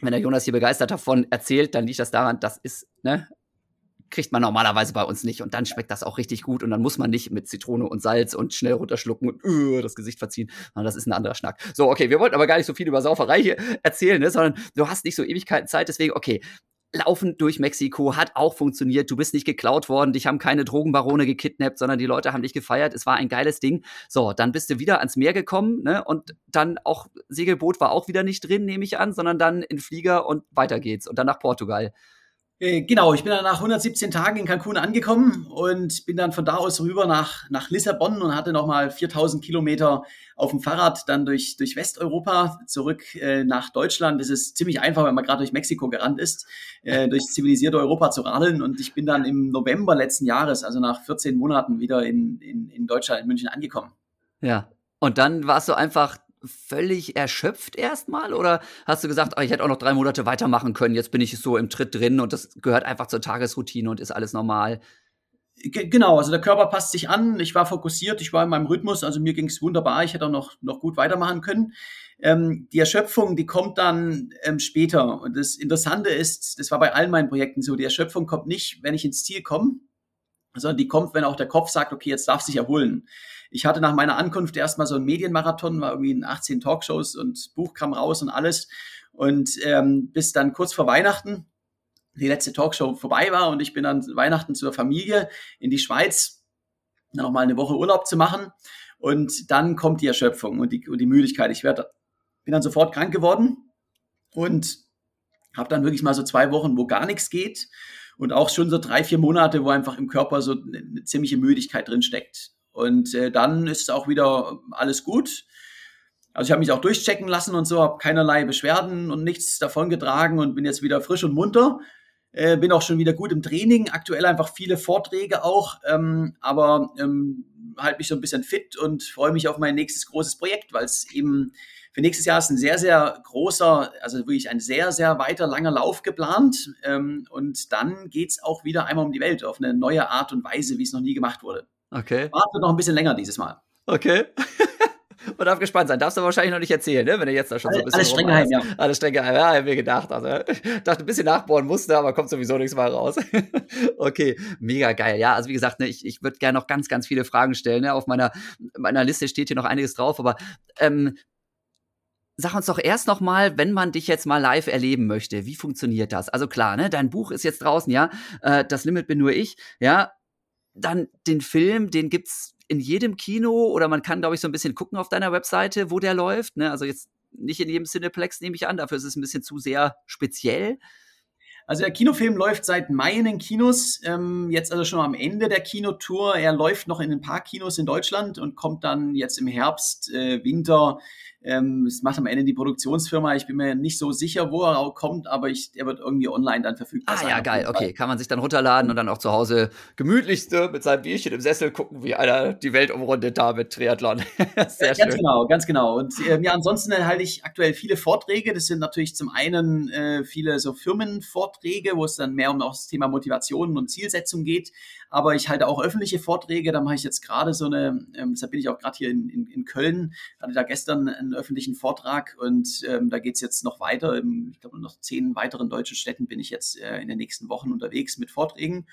wenn der Jonas hier begeistert davon erzählt, dann liegt das daran, das ist, ne, kriegt man normalerweise bei uns nicht. Und dann schmeckt das auch richtig gut. Und dann muss man nicht mit Zitrone und Salz und schnell runterschlucken und uh, das Gesicht verziehen. Sondern das ist ein anderer Schnack. So, okay, wir wollten aber gar nicht so viel über Sauferei hier erzählen, ne, sondern du hast nicht so Ewigkeiten Zeit. Deswegen, okay, Laufen durch Mexiko hat auch funktioniert. Du bist nicht geklaut worden, dich haben keine Drogenbarone gekidnappt, sondern die Leute haben dich gefeiert. Es war ein geiles Ding. So, dann bist du wieder ans Meer gekommen, ne? Und dann auch Segelboot war auch wieder nicht drin, nehme ich an, sondern dann in Flieger und weiter geht's und dann nach Portugal. Äh, genau, ich bin dann nach 117 Tagen in Cancun angekommen und bin dann von da aus rüber nach, nach Lissabon und hatte nochmal 4000 Kilometer auf dem Fahrrad dann durch, durch Westeuropa zurück äh, nach Deutschland. Das ist ziemlich einfach, wenn man gerade durch Mexiko gerannt ist, äh, durch zivilisierte Europa zu radeln. Und ich bin dann im November letzten Jahres, also nach 14 Monaten, wieder in, in, in Deutschland, in München angekommen. Ja, und dann warst du einfach völlig erschöpft erstmal? Oder hast du gesagt, oh, ich hätte auch noch drei Monate weitermachen können, jetzt bin ich so im Tritt drin und das gehört einfach zur Tagesroutine und ist alles normal? Genau, also der Körper passt sich an, ich war fokussiert, ich war in meinem Rhythmus, also mir ging es wunderbar, ich hätte auch noch, noch gut weitermachen können. Ähm, die Erschöpfung, die kommt dann ähm, später. Und das Interessante ist, das war bei allen meinen Projekten so, die Erschöpfung kommt nicht, wenn ich ins Ziel komme, sondern die kommt, wenn auch der Kopf sagt, okay, jetzt darf sich erholen. Ich hatte nach meiner Ankunft erstmal so einen Medienmarathon, war irgendwie in 18 Talkshows und Buch kam raus und alles. Und ähm, bis dann kurz vor Weihnachten die letzte Talkshow vorbei war und ich bin dann Weihnachten zur Familie in die Schweiz, dann noch mal eine Woche Urlaub zu machen. Und dann kommt die Erschöpfung und die, und die Müdigkeit. Ich werd, bin dann sofort krank geworden und habe dann wirklich mal so zwei Wochen, wo gar nichts geht und auch schon so drei, vier Monate, wo einfach im Körper so eine ziemliche Müdigkeit drin steckt. Und äh, dann ist auch wieder alles gut. Also ich habe mich auch durchchecken lassen und so, habe keinerlei Beschwerden und nichts davon getragen und bin jetzt wieder frisch und munter. Äh, bin auch schon wieder gut im Training, aktuell einfach viele Vorträge auch, ähm, aber ähm, halte mich so ein bisschen fit und freue mich auf mein nächstes großes Projekt, weil es eben für nächstes Jahr ist ein sehr, sehr großer, also wirklich ein sehr, sehr weiter, langer Lauf geplant. Ähm, und dann geht's auch wieder einmal um die Welt auf eine neue Art und Weise, wie es noch nie gemacht wurde. Okay. Wartet noch ein bisschen länger dieses Mal. Okay. Man darf gespannt sein. Darfst du wahrscheinlich noch nicht erzählen, ne? wenn du jetzt da schon so ein bisschen. Alles streng geheim, ja. Alles streng geheim, ja, hab mir gedacht. Also, ich dachte, ein bisschen nachbohren musste, aber kommt sowieso nichts mal raus. okay, mega geil. Ja, also wie gesagt, ne, ich, ich würde gerne noch ganz, ganz viele Fragen stellen. Ne? Auf meiner, meiner Liste steht hier noch einiges drauf, aber ähm, Sag uns doch erst noch mal, wenn man dich jetzt mal live erleben möchte, wie funktioniert das? Also klar, ne, dein Buch ist jetzt draußen, ja, äh, das Limit bin nur ich, ja. Dann den Film, den gibt's in jedem Kino oder man kann, glaube ich, so ein bisschen gucken auf deiner Webseite, wo der läuft. Ne? Also jetzt nicht in jedem Cineplex, nehme ich an, dafür ist es ein bisschen zu sehr speziell. Also der Kinofilm läuft seit Mai in den Kinos, ähm, jetzt also schon am Ende der Kinotour. Er läuft noch in ein paar Kinos in Deutschland und kommt dann jetzt im Herbst, äh, Winter ähm, das macht am Ende die Produktionsfirma. Ich bin mir nicht so sicher, wo er kommt, aber ich, er wird irgendwie online dann verfügbar ah, sein. Ah ja, geil. Okay, kann man sich dann runterladen und dann auch zu Hause gemütlichste mit seinem Bierchen im Sessel gucken, wie einer die Welt umrundet da mit Triathlon. Sehr ja, schön. Ganz genau, ganz genau. Und ähm, ja, ansonsten halte ich aktuell viele Vorträge. Das sind natürlich zum einen äh, viele so Firmenvorträge, wo es dann mehr um das Thema Motivation und Zielsetzung geht. Aber ich halte auch öffentliche Vorträge. Da mache ich jetzt gerade so eine, ähm, deshalb bin ich auch gerade hier in, in, in Köln, hatte da gestern ein einen öffentlichen Vortrag und ähm, da geht es jetzt noch weiter. Ich glaube, noch zehn weiteren deutschen Städten bin ich jetzt äh, in den nächsten Wochen unterwegs mit Vorträgen.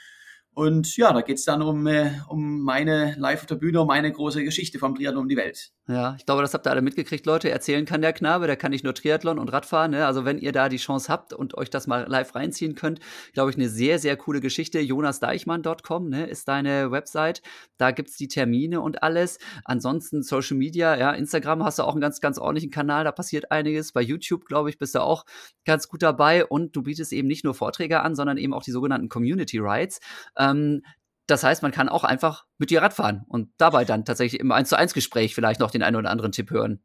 Und ja, da geht es dann um, äh, um meine live auf der Bühne, um meine große Geschichte vom Triathlon um die Welt. Ja, ich glaube, das habt ihr alle mitgekriegt, Leute. Erzählen kann der Knabe, der kann nicht nur Triathlon und Radfahren. Ne? Also wenn ihr da die Chance habt und euch das mal live reinziehen könnt, glaube ich, eine sehr, sehr coole Geschichte. jonasdeichmann.com ne, ist deine Website. Da gibt's die Termine und alles. Ansonsten Social Media, ja, Instagram hast du auch einen ganz, ganz ordentlichen Kanal, da passiert einiges. Bei YouTube, glaube ich, bist du auch ganz gut dabei. Und du bietest eben nicht nur Vorträge an, sondern eben auch die sogenannten Community Rides. Ähm, das heißt, man kann auch einfach mit dir Radfahren und dabei dann tatsächlich im 1 zu 1 Gespräch vielleicht noch den einen oder anderen Tipp hören.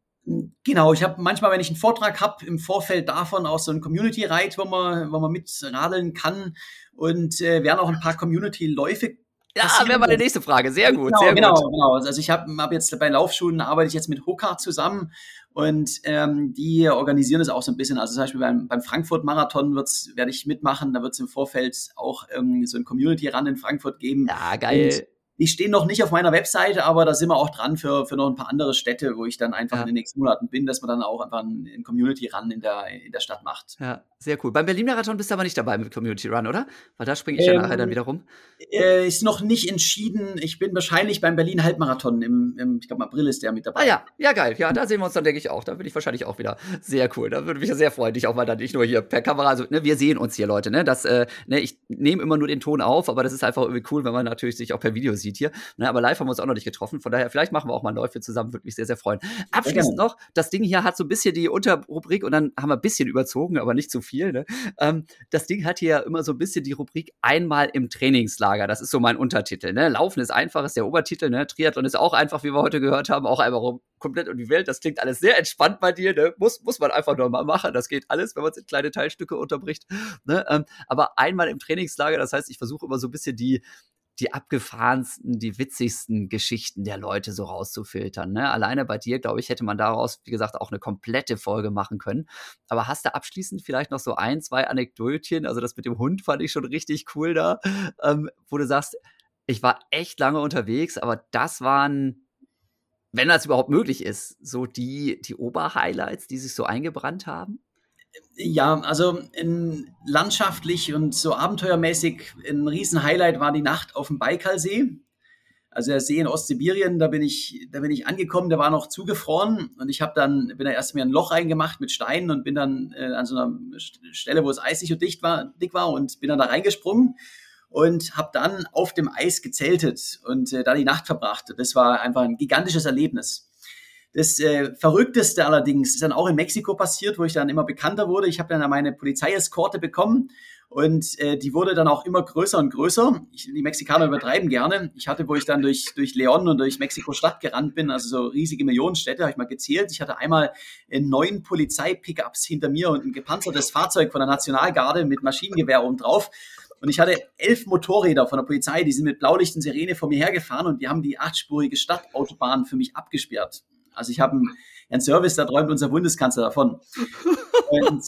Genau, ich habe manchmal, wenn ich einen Vortrag habe, im Vorfeld davon auch so ein Community-Ride, wo man, wo man mitradeln kann und äh, werden auch ein paar Community-Läufe ja, wäre meine nächste Frage. Sehr gut, genau, sehr genau, gut. Genau, Also ich habe hab jetzt bei Laufschulen arbeite ich jetzt mit Hoka zusammen und ähm, die organisieren das auch so ein bisschen. Also zum Beispiel beim, beim Frankfurt-Marathon werde ich mitmachen. Da wird es im Vorfeld auch ähm, so ein Community-Run in Frankfurt geben. Ja, geil. Und die stehen noch nicht auf meiner Webseite, aber da sind wir auch dran für, für noch ein paar andere Städte, wo ich dann einfach ja. in den nächsten Monaten bin, dass man dann auch einfach einen Community-Run in der, in der Stadt macht. Ja, sehr cool. Beim Berlin-Marathon bist du aber nicht dabei mit Community Run, oder? Weil da springe ich ähm, ja nachher dann wieder rum. Äh, ist noch nicht entschieden. Ich bin wahrscheinlich beim Berlin-Halbmarathon im, im, ich glaube, April ist der mit dabei. Ah ja, ja, geil. Ja, da sehen wir uns dann, denke ich, auch. Da bin ich wahrscheinlich auch wieder sehr cool. Da würde mich ja sehr freuen, dich auch mal dann nicht nur hier per Kamera, also, ne, wir sehen uns hier, Leute, ne, das, äh, ne, ich nehme immer nur den Ton auf, aber das ist einfach irgendwie cool, wenn man natürlich sich auch per Video sieht hier, ne, aber live haben wir uns auch noch nicht getroffen. Von daher, vielleicht machen wir auch mal Läufe zusammen. Würde mich sehr, sehr freuen. Abschließend noch, das Ding hier hat so ein bisschen die Unterrubrik und dann haben wir ein bisschen überzogen, aber nicht zu viel. Ne? Ähm, das Ding hat hier ja immer so ein bisschen die Rubrik einmal im Trainingslager. Das ist so mein Untertitel. Ne? Laufen ist einfach, ist der Obertitel. Ne? Triathlon ist auch einfach, wie wir heute gehört haben, auch einmal rum, komplett um die Welt. Das klingt alles sehr entspannt bei dir. Ne? Muss, muss man einfach nur mal machen. Das geht alles, wenn man es in kleine Teilstücke unterbricht. Ne? Ähm, aber einmal im Trainingslager, das heißt, ich versuche immer so ein bisschen die, die abgefahrensten, die witzigsten Geschichten der Leute so rauszufiltern. Ne? Alleine bei dir, glaube ich, hätte man daraus, wie gesagt, auch eine komplette Folge machen können. Aber hast du abschließend vielleicht noch so ein, zwei Anekdötchen? Also das mit dem Hund fand ich schon richtig cool da, ähm, wo du sagst, ich war echt lange unterwegs, aber das waren, wenn das überhaupt möglich ist, so die, die Oberhighlights, die sich so eingebrannt haben? Ja, also landschaftlich und so abenteuermäßig ein Riesenhighlight war die Nacht auf dem Baikalsee. Also der See in Ostsibirien, da bin ich, da bin ich angekommen, der war noch zugefroren und ich habe dann, bin da erst mir ein Loch reingemacht mit Steinen und bin dann äh, an so einer Stelle, wo es eisig und dicht war, dick war und bin dann da reingesprungen und habe dann auf dem Eis gezeltet und äh, da die Nacht verbracht. Das war einfach ein gigantisches Erlebnis. Das äh, Verrückteste allerdings ist dann auch in Mexiko passiert, wo ich dann immer bekannter wurde. Ich habe dann meine Polizeieskorte bekommen und äh, die wurde dann auch immer größer und größer. Ich, die Mexikaner übertreiben gerne. Ich hatte, wo ich dann durch, durch Leon und durch Mexiko-Stadt gerannt bin, also so riesige Millionenstädte, habe ich mal gezählt. Ich hatte einmal äh, neun Polizei-Pickups hinter mir und ein gepanzertes Fahrzeug von der Nationalgarde mit Maschinengewehr oben drauf. Und ich hatte elf Motorräder von der Polizei, die sind mit Blaulicht und Sirene vor mir hergefahren und die haben die achtspurige Stadtautobahn für mich abgesperrt. Also ich habe einen Service, da träumt unser Bundeskanzler davon. Und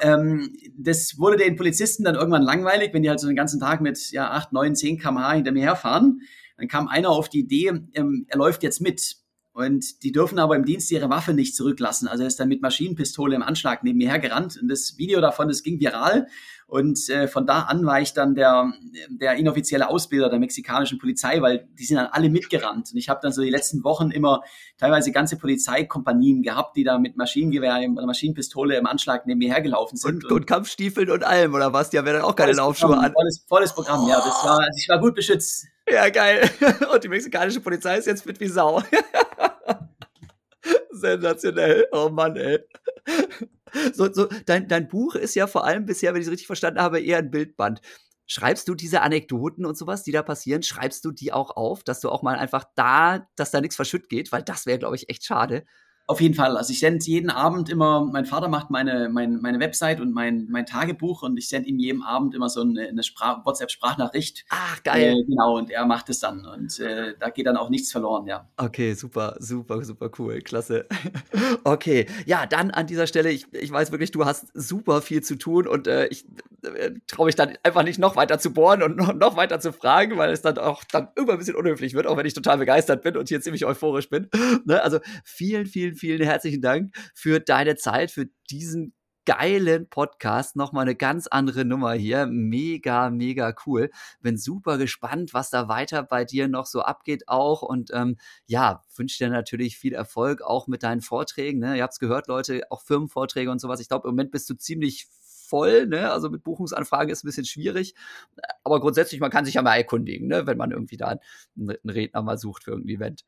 ähm, das wurde den Polizisten dann irgendwann langweilig, wenn die halt so den ganzen Tag mit ja, 8, 9, 10 km/h hinter mir herfahren. Dann kam einer auf die Idee, ähm, er läuft jetzt mit. Und die dürfen aber im Dienst ihre Waffe nicht zurücklassen. Also er ist dann mit Maschinenpistole im Anschlag neben mir hergerannt. Und das Video davon, das ging viral. Und äh, von da an war ich dann der, der inoffizielle Ausbilder der mexikanischen Polizei, weil die sind dann alle mitgerannt. Und ich habe dann so die letzten Wochen immer teilweise ganze Polizeikompanien gehabt, die da mit Maschinengewehr oder Maschinenpistole im Anschlag neben mir hergelaufen sind. Und, und, und Kampfstiefeln und allem, oder was? Die haben ja dann auch keine Laufschuhe an. Volles, volles Programm, ja. Das war, also ich war gut beschützt. Ja, geil. Und die mexikanische Polizei ist jetzt fit wie Sau. Sensationell. Oh Mann, ey. So, so, dein, dein Buch ist ja vor allem bisher, wenn ich es richtig verstanden habe, eher ein Bildband. Schreibst du diese Anekdoten und sowas, die da passieren, schreibst du die auch auf, dass du auch mal einfach da, dass da nichts verschütt geht? Weil das wäre, glaube ich, echt schade. Auf jeden Fall. Also ich sende jeden Abend immer, mein Vater macht meine, meine, meine Website und mein, mein Tagebuch und ich sende ihm jeden Abend immer so eine, eine WhatsApp-Sprachnachricht. Ach, geil. Äh, genau, und er macht es dann und äh, da geht dann auch nichts verloren, ja. Okay, super, super, super cool, klasse. okay, ja, dann an dieser Stelle, ich, ich weiß wirklich, du hast super viel zu tun und äh, ich äh, traue mich dann einfach nicht noch weiter zu bohren und noch, noch weiter zu fragen, weil es dann auch dann irgendwann ein bisschen unhöflich wird, auch wenn ich total begeistert bin und hier ziemlich euphorisch bin. ne? Also vielen, vielen vielen, vielen herzlichen Dank für deine Zeit, für diesen geilen Podcast. Nochmal eine ganz andere Nummer hier. Mega, mega cool. Bin super gespannt, was da weiter bei dir noch so abgeht auch. Und ähm, ja, wünsche dir natürlich viel Erfolg auch mit deinen Vorträgen. Ne? Ihr habt es gehört, Leute, auch Firmenvorträge und sowas. Ich glaube, im Moment bist du ziemlich voll, ne? Also mit Buchungsanfragen ist ein bisschen schwierig. Aber grundsätzlich, man kann sich ja mal erkundigen, ne? wenn man irgendwie da einen Redner mal sucht für irgendein Event.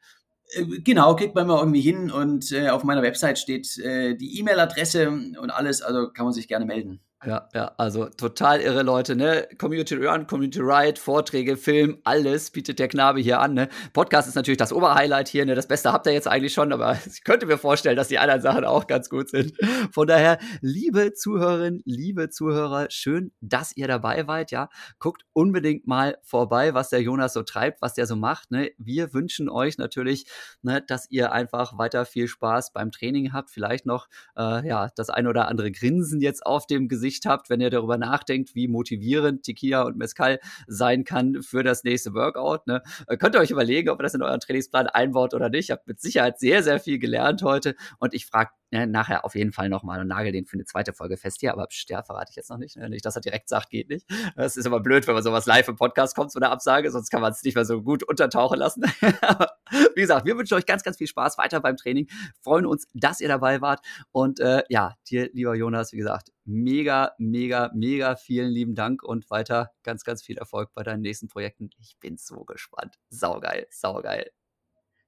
Äh, genau, kriegt man mal irgendwie hin und äh, auf meiner Website steht äh, die E-Mail-Adresse und alles, also kann man sich gerne melden. Ja, ja, also total irre Leute, ne? Community Run, Community Ride, Vorträge, Film, alles bietet der Knabe hier an, ne? Podcast ist natürlich das Oberhighlight hier, ne? Das Beste habt ihr jetzt eigentlich schon, aber ich könnte mir vorstellen, dass die anderen Sachen auch ganz gut sind. Von daher, liebe Zuhörerinnen, liebe Zuhörer, schön, dass ihr dabei wart, ja? Guckt unbedingt mal vorbei, was der Jonas so treibt, was der so macht, ne? Wir wünschen euch natürlich, ne, dass ihr einfach weiter viel Spaß beim Training habt, vielleicht noch, äh, ja, das ein oder andere Grinsen jetzt auf dem Gesicht Sicht habt, wenn ihr darüber nachdenkt, wie motivierend Tequila und Mezcal sein kann für das nächste Workout. Ne? Äh, könnt ihr euch überlegen, ob ihr das in euren Trainingsplan einbaut oder nicht. Ich habe mit Sicherheit sehr, sehr viel gelernt heute und ich frage ja, nachher auf jeden Fall nochmal und nagel den für eine zweite Folge fest hier, aber Stern verrate ich jetzt noch nicht. Ne? Nicht, dass er direkt sagt, geht nicht. Das ist immer blöd, wenn man sowas live im Podcast kommt, so eine Absage, sonst kann man es nicht mehr so gut untertauchen lassen. wie gesagt, wir wünschen euch ganz, ganz viel Spaß weiter beim Training, freuen uns, dass ihr dabei wart und äh, ja, dir, lieber Jonas, wie gesagt, mega, mega, mega vielen lieben Dank und weiter ganz, ganz viel Erfolg bei deinen nächsten Projekten. Ich bin so gespannt. Saugeil, saugeil.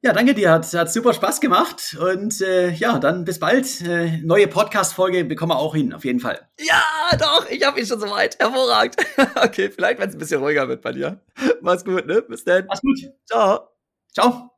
Ja, danke dir. Hat, hat super Spaß gemacht. Und äh, ja, dann bis bald. Äh, neue Podcast-Folge bekommen wir auch hin, auf jeden Fall. Ja, doch, ich habe ihn schon soweit. Hervorragend. okay, vielleicht, wenn es ein bisschen ruhiger wird bei dir. Mach's gut, ne? Bis dann. Mach's gut. Ciao. Ciao.